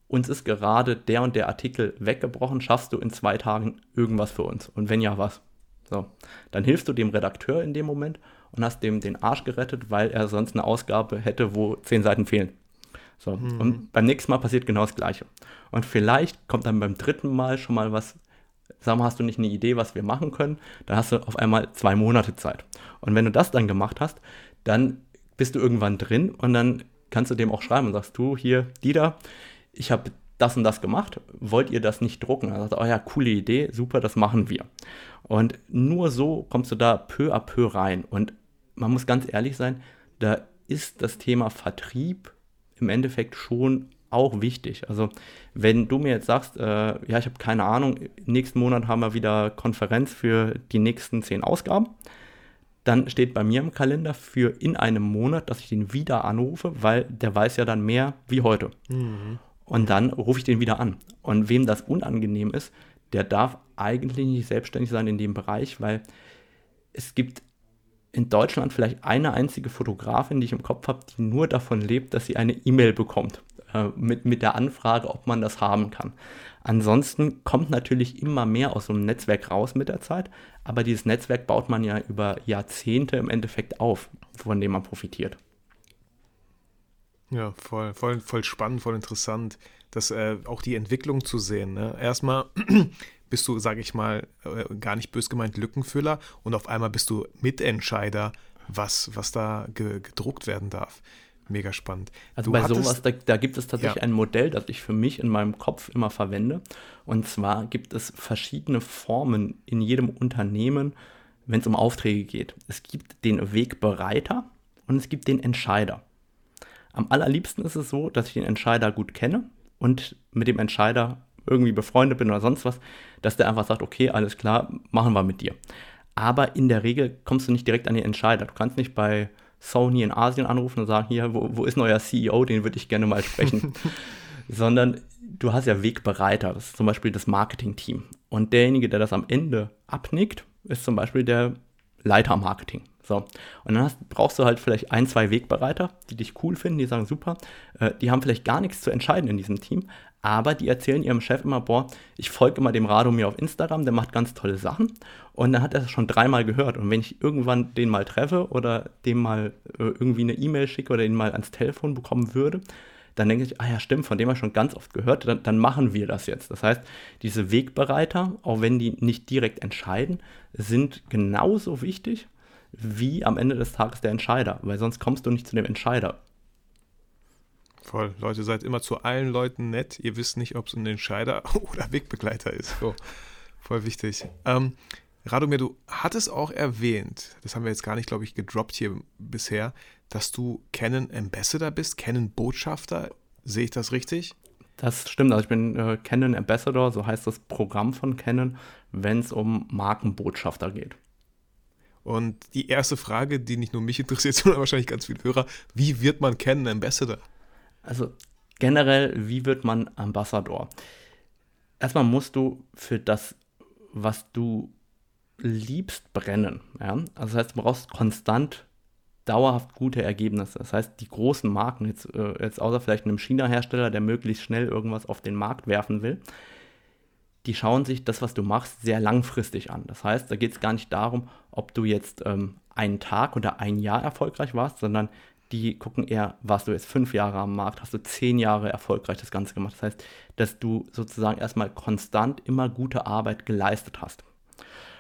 uns ist gerade der und der Artikel weggebrochen, schaffst du in zwei Tagen irgendwas für uns? Und wenn ja, was? So, dann hilfst du dem Redakteur in dem Moment und hast dem den Arsch gerettet, weil er sonst eine Ausgabe hätte, wo zehn Seiten fehlen. So, mhm. und beim nächsten Mal passiert genau das Gleiche. Und vielleicht kommt dann beim dritten Mal schon mal was, sag mal, hast du nicht eine Idee, was wir machen können? Dann hast du auf einmal zwei Monate Zeit. Und wenn du das dann gemacht hast, dann bist du irgendwann drin und dann kannst du dem auch schreiben und sagst, du hier, Dieter, ich habe das und das gemacht, wollt ihr das nicht drucken? Er sagt, oh ja, coole Idee, super, das machen wir. Und nur so kommst du da peu à peu rein. Und man muss ganz ehrlich sein, da ist das Thema Vertrieb im Endeffekt schon auch wichtig. Also wenn du mir jetzt sagst, äh, ja, ich habe keine Ahnung, nächsten Monat haben wir wieder Konferenz für die nächsten zehn Ausgaben, dann steht bei mir im Kalender für in einem Monat, dass ich den wieder anrufe, weil der weiß ja dann mehr wie heute. Mhm. Und dann rufe ich den wieder an. Und wem das unangenehm ist, der darf eigentlich nicht selbstständig sein in dem Bereich, weil es gibt in Deutschland vielleicht eine einzige Fotografin, die ich im Kopf habe, die nur davon lebt, dass sie eine E-Mail bekommt äh, mit, mit der Anfrage, ob man das haben kann. Ansonsten kommt natürlich immer mehr aus so einem Netzwerk raus mit der Zeit, aber dieses Netzwerk baut man ja über Jahrzehnte im Endeffekt auf, von dem man profitiert. Ja, voll, voll, voll spannend, voll interessant, das äh, auch die Entwicklung zu sehen. Ne? Erstmal *clears throat* bist du, sage ich mal, äh, gar nicht bös gemeint Lückenfüller und auf einmal bist du Mitentscheider, was, was da ge gedruckt werden darf. Mega spannend. Also du bei hattest, sowas, da, da, gibt es tatsächlich ja. ein Modell, das ich für mich in meinem Kopf immer verwende. Und zwar gibt es verschiedene Formen in jedem Unternehmen, wenn es um Aufträge geht. Es gibt den Wegbereiter und es gibt den Entscheider. Am allerliebsten ist es so, dass ich den Entscheider gut kenne und mit dem Entscheider irgendwie befreundet bin oder sonst was, dass der einfach sagt, okay, alles klar, machen wir mit dir. Aber in der Regel kommst du nicht direkt an den Entscheider. Du kannst nicht bei Sony in Asien anrufen und sagen, hier, wo, wo ist neuer CEO, den würde ich gerne mal sprechen. *laughs* Sondern du hast ja Wegbereiter, das ist zum Beispiel das Marketing-Team. Und derjenige, der das am Ende abnickt, ist zum Beispiel der Leiter Marketing. So. Und dann hast, brauchst du halt vielleicht ein, zwei Wegbereiter, die dich cool finden, die sagen, super, äh, die haben vielleicht gar nichts zu entscheiden in diesem Team, aber die erzählen ihrem Chef immer, boah, ich folge immer dem Radomir auf Instagram, der macht ganz tolle Sachen. Und dann hat er das schon dreimal gehört. Und wenn ich irgendwann den mal treffe oder dem mal äh, irgendwie eine E-Mail schicke oder ihn mal ans Telefon bekommen würde, dann denke ich, ah ja, stimmt, von dem ich schon ganz oft gehört, dann, dann, machen wir das jetzt. Das heißt, diese Wegbereiter, auch wenn die nicht direkt entscheiden, sind genauso wichtig wie am Ende des Tages der Entscheider, weil sonst kommst du nicht zu dem Entscheider. Voll. Leute, seid immer zu allen Leuten nett. Ihr wisst nicht, ob es ein Entscheider *laughs* oder Wegbegleiter ist. So. Voll wichtig. Ähm, Radomir, du hattest auch erwähnt, das haben wir jetzt gar nicht, glaube ich, gedroppt hier bisher, dass du Canon Ambassador bist, Canon Botschafter. Sehe ich das richtig? Das stimmt. Also ich bin äh, Canon Ambassador, so heißt das Programm von Canon, wenn es um Markenbotschafter geht. Und die erste Frage, die nicht nur mich interessiert, *laughs* sondern wahrscheinlich ganz viele Hörer, wie wird man Canon Ambassador? Also generell, wie wird man Ambassador? Erstmal musst du für das, was du liebst, brennen. Ja? Also das heißt, du brauchst konstant dauerhaft gute Ergebnisse. Das heißt, die großen Marken, jetzt, äh, jetzt außer vielleicht einem China-Hersteller, der möglichst schnell irgendwas auf den Markt werfen will, die schauen sich das, was du machst, sehr langfristig an. Das heißt, da geht es gar nicht darum, ob du jetzt ähm, einen Tag oder ein Jahr erfolgreich warst, sondern die gucken eher, warst du jetzt fünf Jahre am Markt, hast du zehn Jahre erfolgreich das Ganze gemacht. Das heißt, dass du sozusagen erstmal konstant immer gute Arbeit geleistet hast.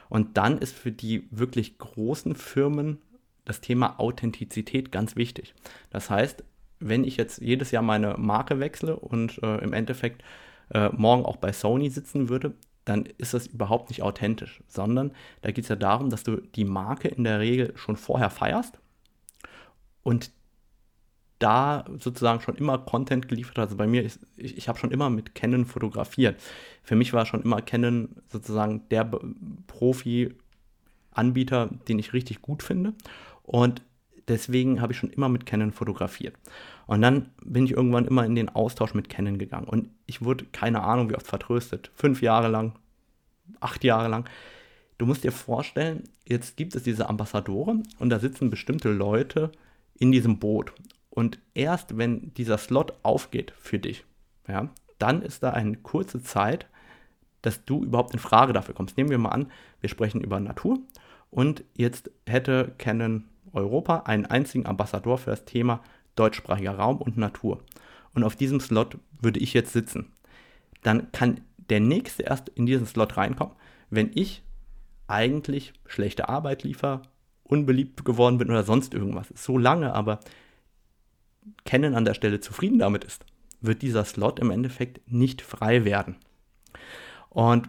Und dann ist für die wirklich großen Firmen das Thema Authentizität ganz wichtig. Das heißt, wenn ich jetzt jedes Jahr meine Marke wechsle und äh, im Endeffekt äh, morgen auch bei Sony sitzen würde, dann ist das überhaupt nicht authentisch, sondern da geht es ja darum, dass du die Marke in der Regel schon vorher feierst und da sozusagen schon immer Content geliefert. Also bei mir, ist, ich, ich habe schon immer mit Canon fotografiert. Für mich war schon immer Canon sozusagen der Profi-Anbieter, den ich richtig gut finde. Und deswegen habe ich schon immer mit Canon fotografiert. Und dann bin ich irgendwann immer in den Austausch mit Canon gegangen. Und ich wurde, keine Ahnung, wie oft vertröstet. Fünf Jahre lang, acht Jahre lang. Du musst dir vorstellen, jetzt gibt es diese Ambassadoren und da sitzen bestimmte Leute in diesem Boot. Und erst wenn dieser Slot aufgeht für dich, ja, dann ist da eine kurze Zeit, dass du überhaupt in Frage dafür kommst. Nehmen wir mal an, wir sprechen über Natur und jetzt hätte Canon Europa einen einzigen Ambassador für das Thema deutschsprachiger Raum und Natur. Und auf diesem Slot würde ich jetzt sitzen. Dann kann der nächste erst in diesen Slot reinkommen, wenn ich eigentlich schlechte Arbeit liefere, unbeliebt geworden bin oder sonst irgendwas. Solange aber Canon an der Stelle zufrieden damit ist, wird dieser Slot im Endeffekt nicht frei werden. Und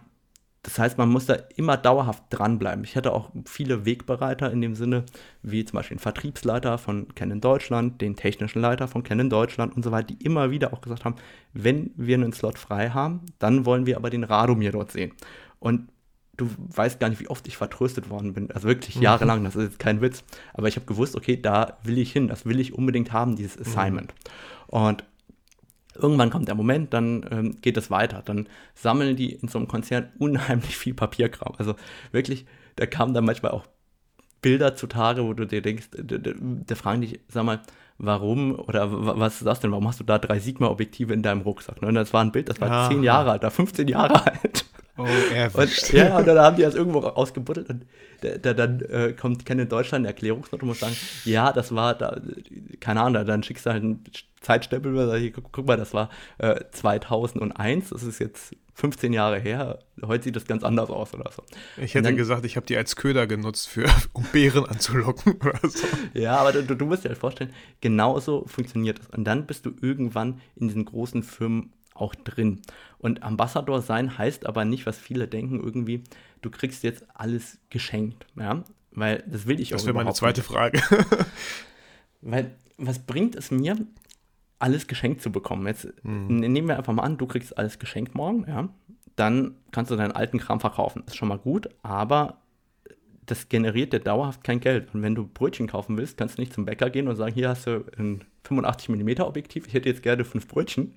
das heißt, man muss da immer dauerhaft dranbleiben. Ich hatte auch viele Wegbereiter in dem Sinne, wie zum Beispiel den Vertriebsleiter von Canon Deutschland, den technischen Leiter von Canon Deutschland und so weiter, die immer wieder auch gesagt haben, wenn wir einen Slot frei haben, dann wollen wir aber den Radomir dort sehen. Und du weißt gar nicht, wie oft ich vertröstet worden bin. Also wirklich mhm. jahrelang, das ist jetzt kein Witz. Aber ich habe gewusst, okay, da will ich hin, das will ich unbedingt haben, dieses mhm. Assignment. Mhm. Und Irgendwann kommt der Moment, dann ähm, geht es weiter. Dann sammeln die in so einem Konzern unheimlich viel Papierkram. Also wirklich, da kamen dann manchmal auch Bilder zutage, wo du dir denkst, da fragen dich, sag mal, warum oder was ist das denn? Warum hast du da drei Sigma-Objektive in deinem Rucksack? Ne? Und das war ein Bild, das war ah. zehn Jahre alt, da 15 Jahre *laughs* alt. Oh. Und, ja, und dann haben die das irgendwo ausgebuddelt und da, da, dann äh, kommt Ken in Deutschland eine Erklärungsnote und muss sagen, ja, das war da, keine Ahnung, dann schickst du halt einen Zeitstempel, und sagst, guck, guck, mal, das war äh, 2001, das ist jetzt 15 Jahre her, heute sieht das ganz anders aus oder so. Ich hätte dann, gesagt, ich habe die als Köder genutzt, für, *laughs* um Bären anzulocken *laughs* oder so. Ja, aber du, du musst dir halt vorstellen, genauso funktioniert es. Und dann bist du irgendwann in diesen großen Firmen auch drin. Und Ambassador sein heißt aber nicht, was viele denken, irgendwie, du kriegst jetzt alles geschenkt. Ja? Weil das will ich das auch Das wäre meine zweite nicht. Frage. *laughs* Weil was bringt es mir, alles geschenkt zu bekommen. Jetzt mhm. nehmen wir einfach mal an, du kriegst alles geschenkt morgen, ja. Dann kannst du deinen alten Kram verkaufen. Ist schon mal gut, aber das generiert dir dauerhaft kein Geld. Und wenn du Brötchen kaufen willst, kannst du nicht zum Bäcker gehen und sagen, hier hast du ein 85 mm Objektiv, ich hätte jetzt gerne fünf Brötchen.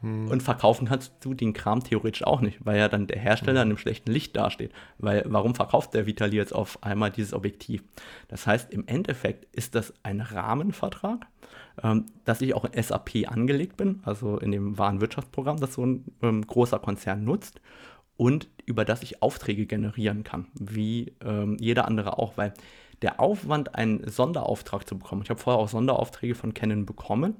Hm. Und verkaufen kannst du den Kram theoretisch auch nicht, weil ja dann der Hersteller hm. in einem schlechten Licht dasteht. Weil warum verkauft der Vitali jetzt auf einmal dieses Objektiv? Das heißt, im Endeffekt ist das ein Rahmenvertrag, ähm, dass ich auch in SAP angelegt bin, also in dem Warenwirtschaftsprogramm, das so ein ähm, großer Konzern nutzt und über das ich Aufträge generieren kann, wie ähm, jeder andere auch, weil der Aufwand, einen Sonderauftrag zu bekommen, ich habe vorher auch Sonderaufträge von Canon bekommen,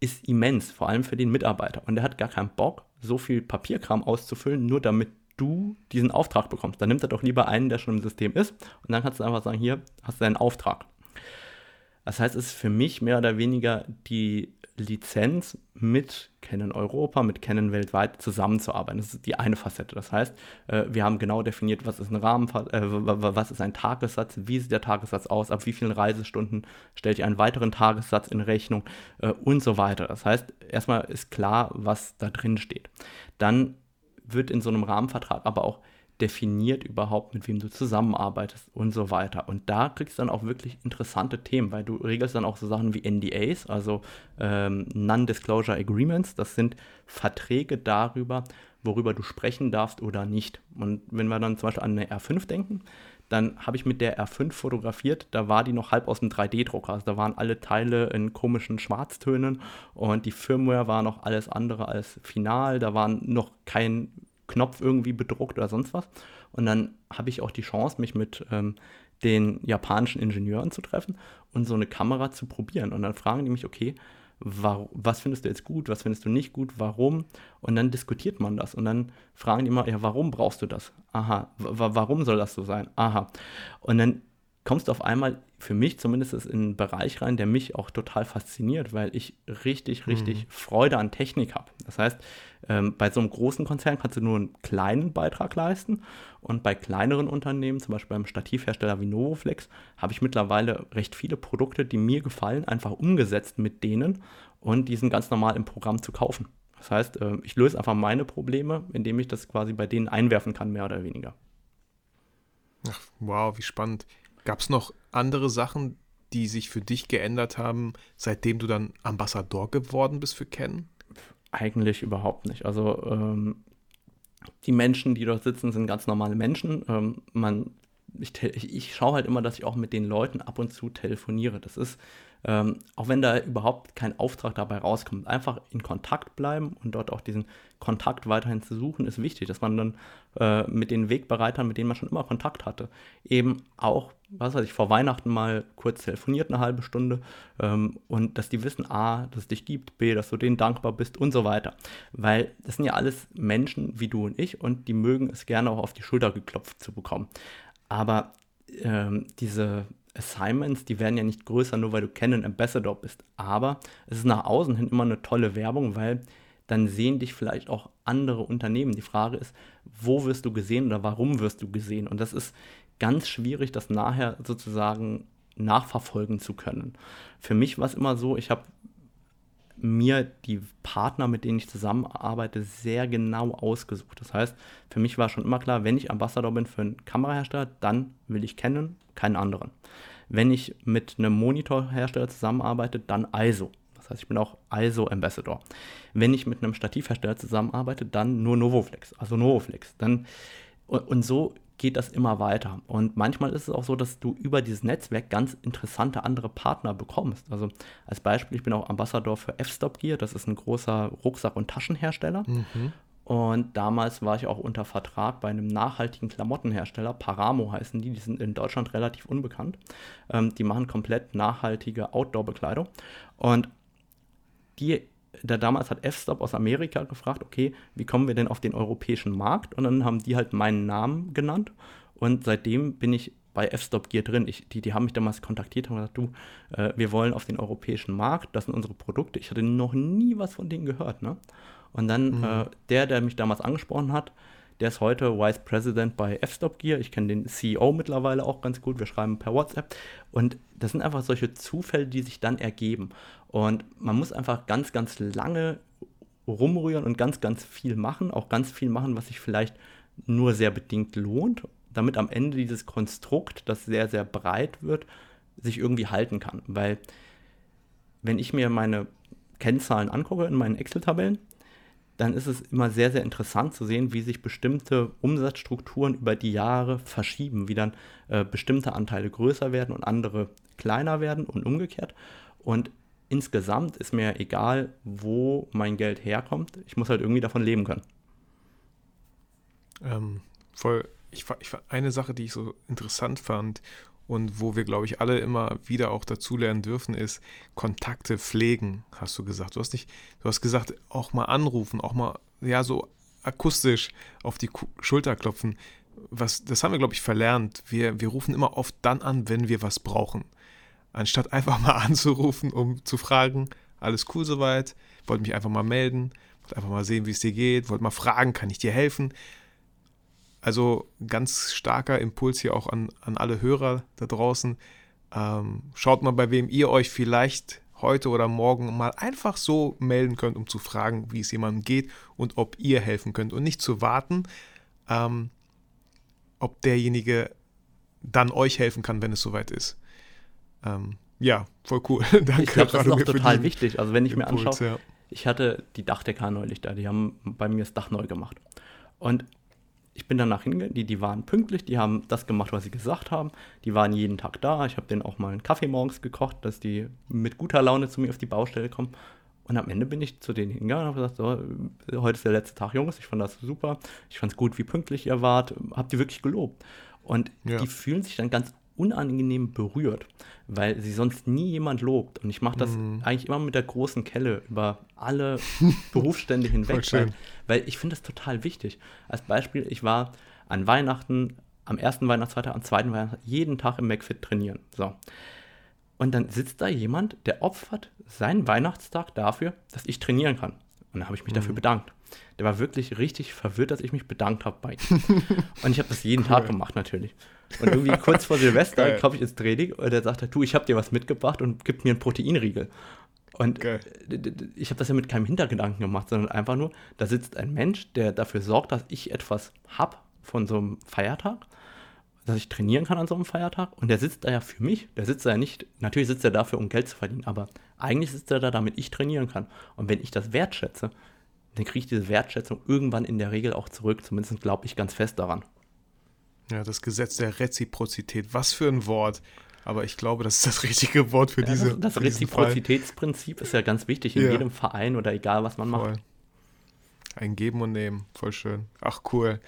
ist immens, vor allem für den Mitarbeiter. Und der hat gar keinen Bock, so viel Papierkram auszufüllen, nur damit du diesen Auftrag bekommst. Dann nimmt er doch lieber einen, der schon im System ist, und dann kannst du einfach sagen, hier hast du deinen Auftrag. Das heißt, es ist für mich mehr oder weniger die Lizenz mit Canon Europa, mit Canon weltweit zusammenzuarbeiten. Das ist die eine Facette. Das heißt, äh, wir haben genau definiert, was ist ein Rahmen, äh, was ist ein Tagessatz, wie sieht der Tagessatz aus, ab wie vielen Reisestunden stellt ihr einen weiteren Tagessatz in Rechnung äh, und so weiter. Das heißt, erstmal ist klar, was da drin steht. Dann wird in so einem Rahmenvertrag aber auch definiert überhaupt, mit wem du zusammenarbeitest und so weiter. Und da kriegst du dann auch wirklich interessante Themen, weil du regelst dann auch so Sachen wie NDAs, also ähm, Non-Disclosure Agreements. Das sind Verträge darüber, worüber du sprechen darfst oder nicht. Und wenn wir dann zum Beispiel an eine R5 denken, dann habe ich mit der R5 fotografiert, da war die noch halb aus dem 3D-Drucker. Also da waren alle Teile in komischen Schwarztönen und die Firmware war noch alles andere als final. Da war noch kein Knopf irgendwie bedruckt oder sonst was. Und dann habe ich auch die Chance, mich mit ähm, den japanischen Ingenieuren zu treffen und so eine Kamera zu probieren. Und dann fragen die mich, okay, was findest du jetzt gut, was findest du nicht gut, warum? Und dann diskutiert man das. Und dann fragen die immer, ja, warum brauchst du das? Aha, warum soll das so sein? Aha. Und dann kommst du auf einmal, für mich zumindest, in einen Bereich rein, der mich auch total fasziniert, weil ich richtig, richtig mhm. Freude an Technik habe. Das heißt, ähm, bei so einem großen Konzern kannst du nur einen kleinen Beitrag leisten und bei kleineren Unternehmen, zum Beispiel beim Stativhersteller wie Novoflex, habe ich mittlerweile recht viele Produkte, die mir gefallen, einfach umgesetzt mit denen und die sind ganz normal im Programm zu kaufen. Das heißt, äh, ich löse einfach meine Probleme, indem ich das quasi bei denen einwerfen kann, mehr oder weniger. Ach, wow, wie spannend. Gab es noch andere Sachen, die sich für dich geändert haben, seitdem du dann Ambassador geworden bist für Ken? Eigentlich überhaupt nicht. Also ähm, die Menschen, die dort sitzen, sind ganz normale Menschen. Ähm, man, ich, ich, schaue halt immer, dass ich auch mit den Leuten ab und zu telefoniere. Das ist ähm, auch wenn da überhaupt kein Auftrag dabei rauskommt, einfach in Kontakt bleiben und dort auch diesen Kontakt weiterhin zu suchen, ist wichtig, dass man dann äh, mit den Wegbereitern, mit denen man schon immer Kontakt hatte, eben auch, was weiß ich, vor Weihnachten mal kurz telefoniert, eine halbe Stunde ähm, und dass die wissen, A, dass es dich gibt, B, dass du denen dankbar bist und so weiter. Weil das sind ja alles Menschen wie du und ich und die mögen es gerne auch auf die Schulter geklopft zu bekommen. Aber ähm, diese Assignments, die werden ja nicht größer, nur weil du Canon Ambassador bist. Aber es ist nach außen hin immer eine tolle Werbung, weil dann sehen dich vielleicht auch andere Unternehmen. Die Frage ist, wo wirst du gesehen oder warum wirst du gesehen? Und das ist ganz schwierig, das nachher sozusagen nachverfolgen zu können. Für mich war es immer so, ich habe mir die Partner, mit denen ich zusammenarbeite, sehr genau ausgesucht. Das heißt, für mich war schon immer klar, wenn ich Ambassador bin für einen Kamerahersteller, dann will ich kennen, keinen anderen. Wenn ich mit einem Monitorhersteller zusammenarbeite, dann ISO. Das heißt, ich bin auch ISO Ambassador. Wenn ich mit einem Stativhersteller zusammenarbeite, dann nur Novoflex, also Novoflex. Dann, und, und so geht das immer weiter. Und manchmal ist es auch so, dass du über dieses Netzwerk ganz interessante andere Partner bekommst. Also als Beispiel, ich bin auch Ambassador für F-Stop Gear, das ist ein großer Rucksack- und Taschenhersteller. Mhm. Und damals war ich auch unter Vertrag bei einem nachhaltigen Klamottenhersteller, Paramo heißen die, die sind in Deutschland relativ unbekannt. Ähm, die machen komplett nachhaltige Outdoor-Bekleidung. Und die der damals hat F-Stop aus Amerika gefragt, okay, wie kommen wir denn auf den europäischen Markt? Und dann haben die halt meinen Namen genannt. Und seitdem bin ich bei F-Stop Gear drin. Ich, die, die haben mich damals kontaktiert und gesagt, du, äh, wir wollen auf den europäischen Markt, das sind unsere Produkte. Ich hatte noch nie was von denen gehört. Ne? Und dann mhm. äh, der, der mich damals angesprochen hat, Der ist heute Vice President bei F-Stop Gear. Ich kenne den CEO mittlerweile auch ganz gut. Wir schreiben per WhatsApp. Und das sind einfach solche Zufälle, die sich dann ergeben. Und man muss einfach ganz, ganz lange rumrühren und ganz, ganz viel machen. Auch ganz viel machen, was sich vielleicht nur sehr bedingt lohnt, damit am Ende dieses Konstrukt, das sehr, sehr breit wird, sich irgendwie halten kann. Weil wenn ich mir meine Kennzahlen angucke in meinen Excel-Tabellen, dann ist es immer sehr, sehr interessant zu sehen, wie sich bestimmte Umsatzstrukturen über die Jahre verschieben, wie dann äh, bestimmte Anteile größer werden und andere kleiner werden und umgekehrt. Und insgesamt ist mir egal, wo mein Geld herkommt. Ich muss halt irgendwie davon leben können. Ähm, voll. Ich, ich, eine Sache, die ich so interessant fand und wo wir, glaube ich, alle immer wieder auch dazulernen dürfen, ist Kontakte pflegen, hast du gesagt. Du hast nicht, du hast gesagt, auch mal anrufen, auch mal, ja, so akustisch auf die Schulter klopfen. Was, das haben wir, glaube ich, verlernt. Wir, wir rufen immer oft dann an, wenn wir was brauchen. Anstatt einfach mal *laughs* anzurufen, um zu fragen, alles cool soweit, wollte mich einfach mal melden, wollte einfach mal sehen, wie es dir geht, wollte mal fragen, kann ich dir helfen? Also ganz starker Impuls hier auch an, an alle Hörer da draußen. Ähm, schaut mal, bei wem ihr euch vielleicht heute oder morgen mal einfach so melden könnt, um zu fragen, wie es jemandem geht und ob ihr helfen könnt und nicht zu warten, ähm, ob derjenige dann euch helfen kann, wenn es soweit ist. Ähm, ja, voll cool. *laughs* Danke. Ich glaube, das ist auch total wichtig. Also wenn ich Impuls, mir anschaue, ja. ich hatte die Dachdecker neulich da, die haben bei mir das Dach neu gemacht. Und ich bin danach hingegangen, die, die waren pünktlich, die haben das gemacht, was sie gesagt haben. Die waren jeden Tag da. Ich habe denen auch mal einen Kaffee morgens gekocht, dass die mit guter Laune zu mir auf die Baustelle kommen. Und am Ende bin ich zu denen hingegangen und habe gesagt, so, heute ist der letzte Tag, Jungs, ich fand das super. Ich fand es gut, wie pünktlich ihr wart. Habt ihr wirklich gelobt. Und ja. die fühlen sich dann ganz unangenehm berührt, weil sie sonst nie jemand lobt. Und ich mache das mm. eigentlich immer mit der großen Kelle über alle *laughs* Berufsstände hinweg, weil, weil, ich finde das total wichtig. Als Beispiel, ich war an Weihnachten, am ersten Weihnachtsfeiertag, am zweiten Weihnachten, jeden Tag im McFit trainieren. So. Und dann sitzt da jemand, der opfert seinen Weihnachtstag dafür, dass ich trainieren kann. Und dann habe ich mich mm. dafür mhm. bedankt. Der war wirklich richtig verwirrt, dass ich mich bedankt habe bei ihm. *laughs* und ich habe das jeden cool. Tag gemacht natürlich. Und irgendwie kurz vor Silvester komme ich ins Training und er sagt, du, ich habe dir was mitgebracht und gibt mir einen Proteinriegel. Und Geil. ich habe das ja mit keinem Hintergedanken gemacht, sondern einfach nur, da sitzt ein Mensch, der dafür sorgt, dass ich etwas habe von so einem Feiertag, dass ich trainieren kann an so einem Feiertag. Und der sitzt da ja für mich. Der sitzt da ja nicht, natürlich sitzt er dafür, um Geld zu verdienen, aber eigentlich sitzt er da, damit ich trainieren kann. Und wenn ich das wertschätze, dann kriege ich diese Wertschätzung irgendwann in der Regel auch zurück. Zumindest glaube ich ganz fest daran. Ja, das Gesetz der Reziprozität. Was für ein Wort. Aber ich glaube, das ist das richtige Wort für ja, diese. Das, das Reziprozitätsprinzip ist ja ganz wichtig in ja. jedem Verein oder egal, was man Voll. macht. Ein Geben und Nehmen. Voll schön. Ach, cool.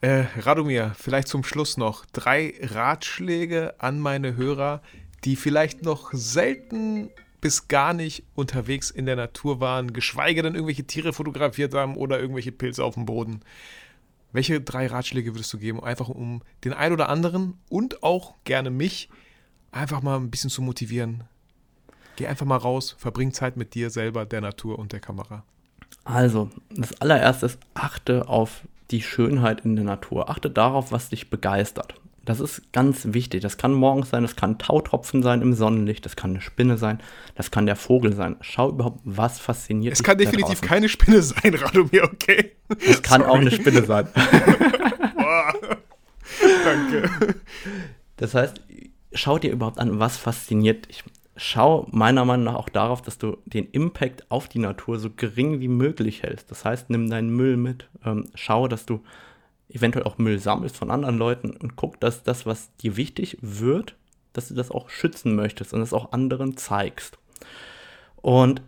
Äh, Radomir, vielleicht zum Schluss noch drei Ratschläge an meine Hörer, die vielleicht noch selten bis gar nicht unterwegs in der Natur waren, geschweige denn irgendwelche Tiere fotografiert haben oder irgendwelche Pilze auf dem Boden. Welche drei Ratschläge würdest du geben, einfach um den einen oder anderen und auch gerne mich einfach mal ein bisschen zu motivieren? Geh einfach mal raus, verbring Zeit mit dir selber, der Natur und der Kamera. Also, das allererste ist, achte auf die Schönheit in der Natur. Achte darauf, was dich begeistert. Das ist ganz wichtig. Das kann morgens sein, das kann Tautropfen sein im Sonnenlicht, das kann eine Spinne sein, das kann der Vogel sein. Schau überhaupt, was fasziniert dich. Es kann definitiv keine Spinne sein, *laughs* Radomir, okay? Es kann Sorry. auch eine Spinne sein. *laughs* Danke. Das heißt, schau dir überhaupt an, was fasziniert dich. Schau meiner Meinung nach auch darauf, dass du den Impact auf die Natur so gering wie möglich hältst. Das heißt, nimm deinen Müll mit. Ähm, schau, dass du eventuell auch Müll sammelst von anderen Leuten und guck, dass das, was dir wichtig wird, dass du das auch schützen möchtest und das auch anderen zeigst. Und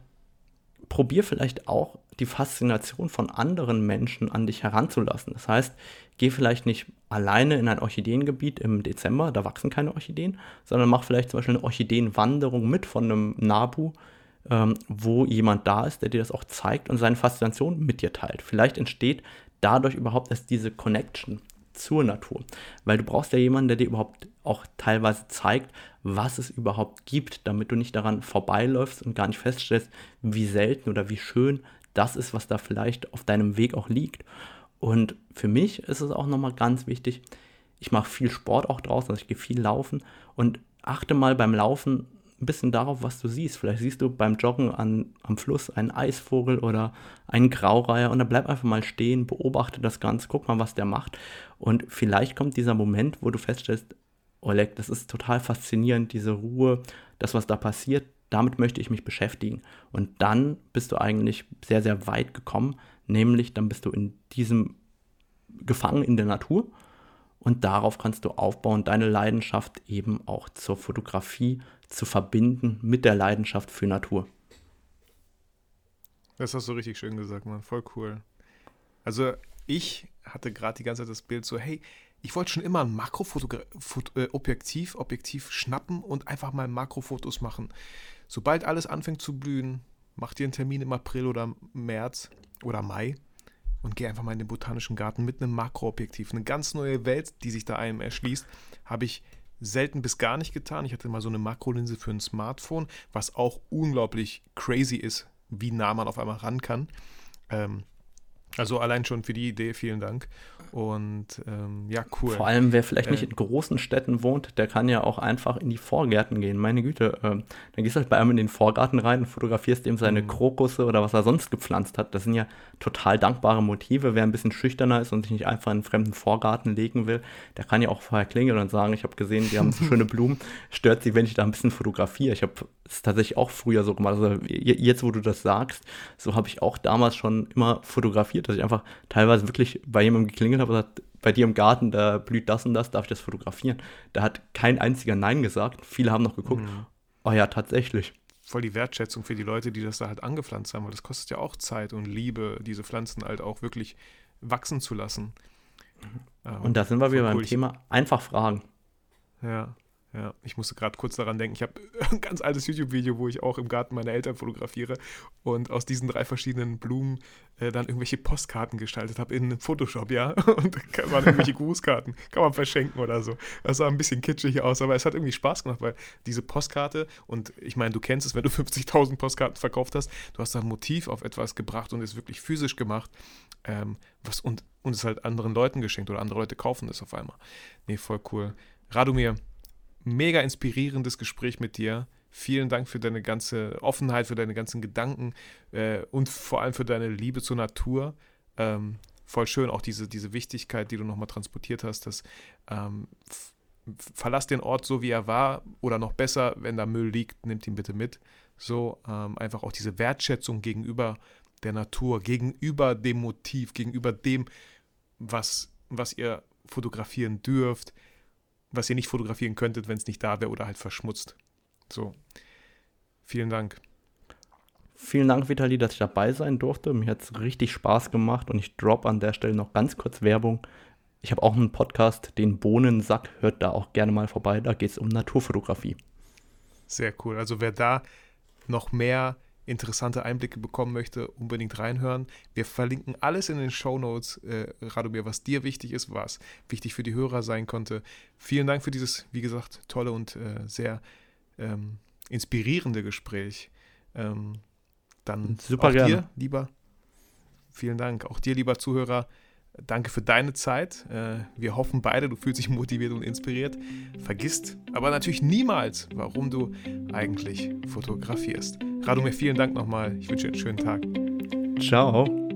probier vielleicht auch die Faszination von anderen Menschen an dich heranzulassen. Das heißt, geh vielleicht nicht alleine in ein Orchideengebiet im Dezember, da wachsen keine Orchideen, sondern mach vielleicht zum Beispiel eine Orchideenwanderung mit von einem Nabu, ähm, wo jemand da ist, der dir das auch zeigt und seine Faszination mit dir teilt. Vielleicht entsteht dadurch überhaupt erst diese Connection zur Natur. Weil du brauchst ja jemanden, der dir überhaupt auch teilweise zeigt, was es überhaupt gibt, damit du nicht daran vorbeiläufst und gar nicht feststellst, wie selten oder wie schön das ist, was da vielleicht auf deinem Weg auch liegt. Und für mich ist es auch nochmal ganz wichtig, ich mache viel Sport auch draußen, also ich gehe viel laufen und achte mal beim Laufen ein bisschen darauf, was du siehst. Vielleicht siehst du beim Joggen an, am Fluss einen Eisvogel oder einen Graureiher und dann bleib einfach mal stehen, beobachte das Ganze, guck mal, was der macht. Und vielleicht kommt dieser Moment, wo du feststellst, Oleg, das ist total faszinierend, diese Ruhe, das, was da passiert, damit möchte ich mich beschäftigen. Und dann bist du eigentlich sehr, sehr weit gekommen, nämlich dann bist du in diesem gefangen in der Natur und darauf kannst du aufbauen, deine Leidenschaft eben auch zur Fotografie zu verbinden mit der Leidenschaft für Natur. Das hast du richtig schön gesagt, Mann. Voll cool. Also ich hatte gerade die ganze Zeit das Bild so, hey, ich wollte schon immer ein Makroobjektiv äh, Objektiv schnappen und einfach mal Makrofotos machen. Sobald alles anfängt zu blühen, mach dir einen Termin im April oder März oder Mai und geh einfach mal in den botanischen Garten mit einem Makroobjektiv. Eine ganz neue Welt, die sich da einem erschließt, habe ich selten bis gar nicht getan. Ich hatte mal so eine Makrolinse für ein Smartphone, was auch unglaublich crazy ist, wie nah man auf einmal ran kann. Ähm, also allein schon für die Idee, vielen Dank. Und ähm, ja, cool. Vor allem, wer vielleicht äh, nicht in großen Städten wohnt, der kann ja auch einfach in die Vorgärten gehen. Meine Güte, äh, dann gehst du halt bei einem in den Vorgarten rein und fotografierst ihm seine mhm. Krokusse oder was er sonst gepflanzt hat. Das sind ja total dankbare Motive. Wer ein bisschen schüchterner ist und sich nicht einfach in einen fremden Vorgarten legen will, der kann ja auch vorher klingeln und sagen, ich habe gesehen, die haben so *laughs* schöne Blumen. Stört sie, wenn ich da ein bisschen fotografiere? Ich habe es tatsächlich auch früher so gemacht. Also jetzt, wo du das sagst, so habe ich auch damals schon immer fotografiert, dass ich einfach teilweise wirklich bei jemandem geklingelt habe und gesagt, bei dir im Garten, da blüht das und das, darf ich das fotografieren? Da hat kein einziger Nein gesagt. Viele haben noch geguckt, mhm. oh ja, tatsächlich. Voll die Wertschätzung für die Leute, die das da halt angepflanzt haben, weil das kostet ja auch Zeit und Liebe, diese Pflanzen halt auch wirklich wachsen zu lassen. Mhm. und da sind wir wieder beim Thema einfach fragen. Ja. Ja, ich musste gerade kurz daran denken. Ich habe *laughs* ein ganz altes YouTube-Video, wo ich auch im Garten meiner Eltern fotografiere und aus diesen drei verschiedenen Blumen äh, dann irgendwelche Postkarten gestaltet habe in Photoshop, ja. *laughs* Und da waren irgendwelche *laughs* Grußkarten. Kann man verschenken oder so. Das sah ein bisschen kitschig aus, aber es hat irgendwie Spaß gemacht, weil diese Postkarte, und ich meine, du kennst es, wenn du 50.000 Postkarten verkauft hast, du hast da ein Motiv auf etwas gebracht und es wirklich physisch gemacht. Ähm, was, und, und es halt anderen Leuten geschenkt oder andere Leute kaufen es auf einmal. Nee, voll cool. Radomir, mega inspirierendes Gespräch mit dir. Vielen Dank für deine ganze Offenheit, für deine ganzen Gedanken äh, und vor allem für deine Liebe zur Natur. Ähm, voll schön auch diese, diese Wichtigkeit, die du nochmal transportiert hast, dass ähm, verlass den Ort so, wie er war oder noch besser, wenn da Müll liegt, nimmt ihn bitte mit. So ähm, einfach auch diese Wertschätzung gegenüber der Natur, gegenüber dem Motiv, gegenüber dem, was, was ihr fotografieren dürft, was ihr nicht fotografieren könntet, wenn es nicht da wäre oder halt verschmutzt. So. Vielen Dank. Vielen Dank, Vitali, dass ich dabei sein durfte. Mir hat es richtig Spaß gemacht und ich drop an der Stelle noch ganz kurz Werbung. Ich habe auch einen Podcast, den Bohnensack, hört da auch gerne mal vorbei. Da geht es um Naturfotografie. Sehr cool. Also wer da noch mehr interessante Einblicke bekommen möchte, unbedingt reinhören. Wir verlinken alles in den Show Notes, äh, Radomir, was dir wichtig ist, was wichtig für die Hörer sein konnte. Vielen Dank für dieses, wie gesagt, tolle und äh, sehr ähm, inspirierende Gespräch. Ähm, dann Super auch gerne. dir, lieber. Vielen Dank. Auch dir, lieber Zuhörer. Danke für deine Zeit. Äh, wir hoffen beide, du fühlst dich motiviert und inspiriert. Vergisst aber natürlich niemals, warum du eigentlich fotografierst. Radomir, vielen Dank nochmal. Ich wünsche dir einen schönen Tag. Ciao.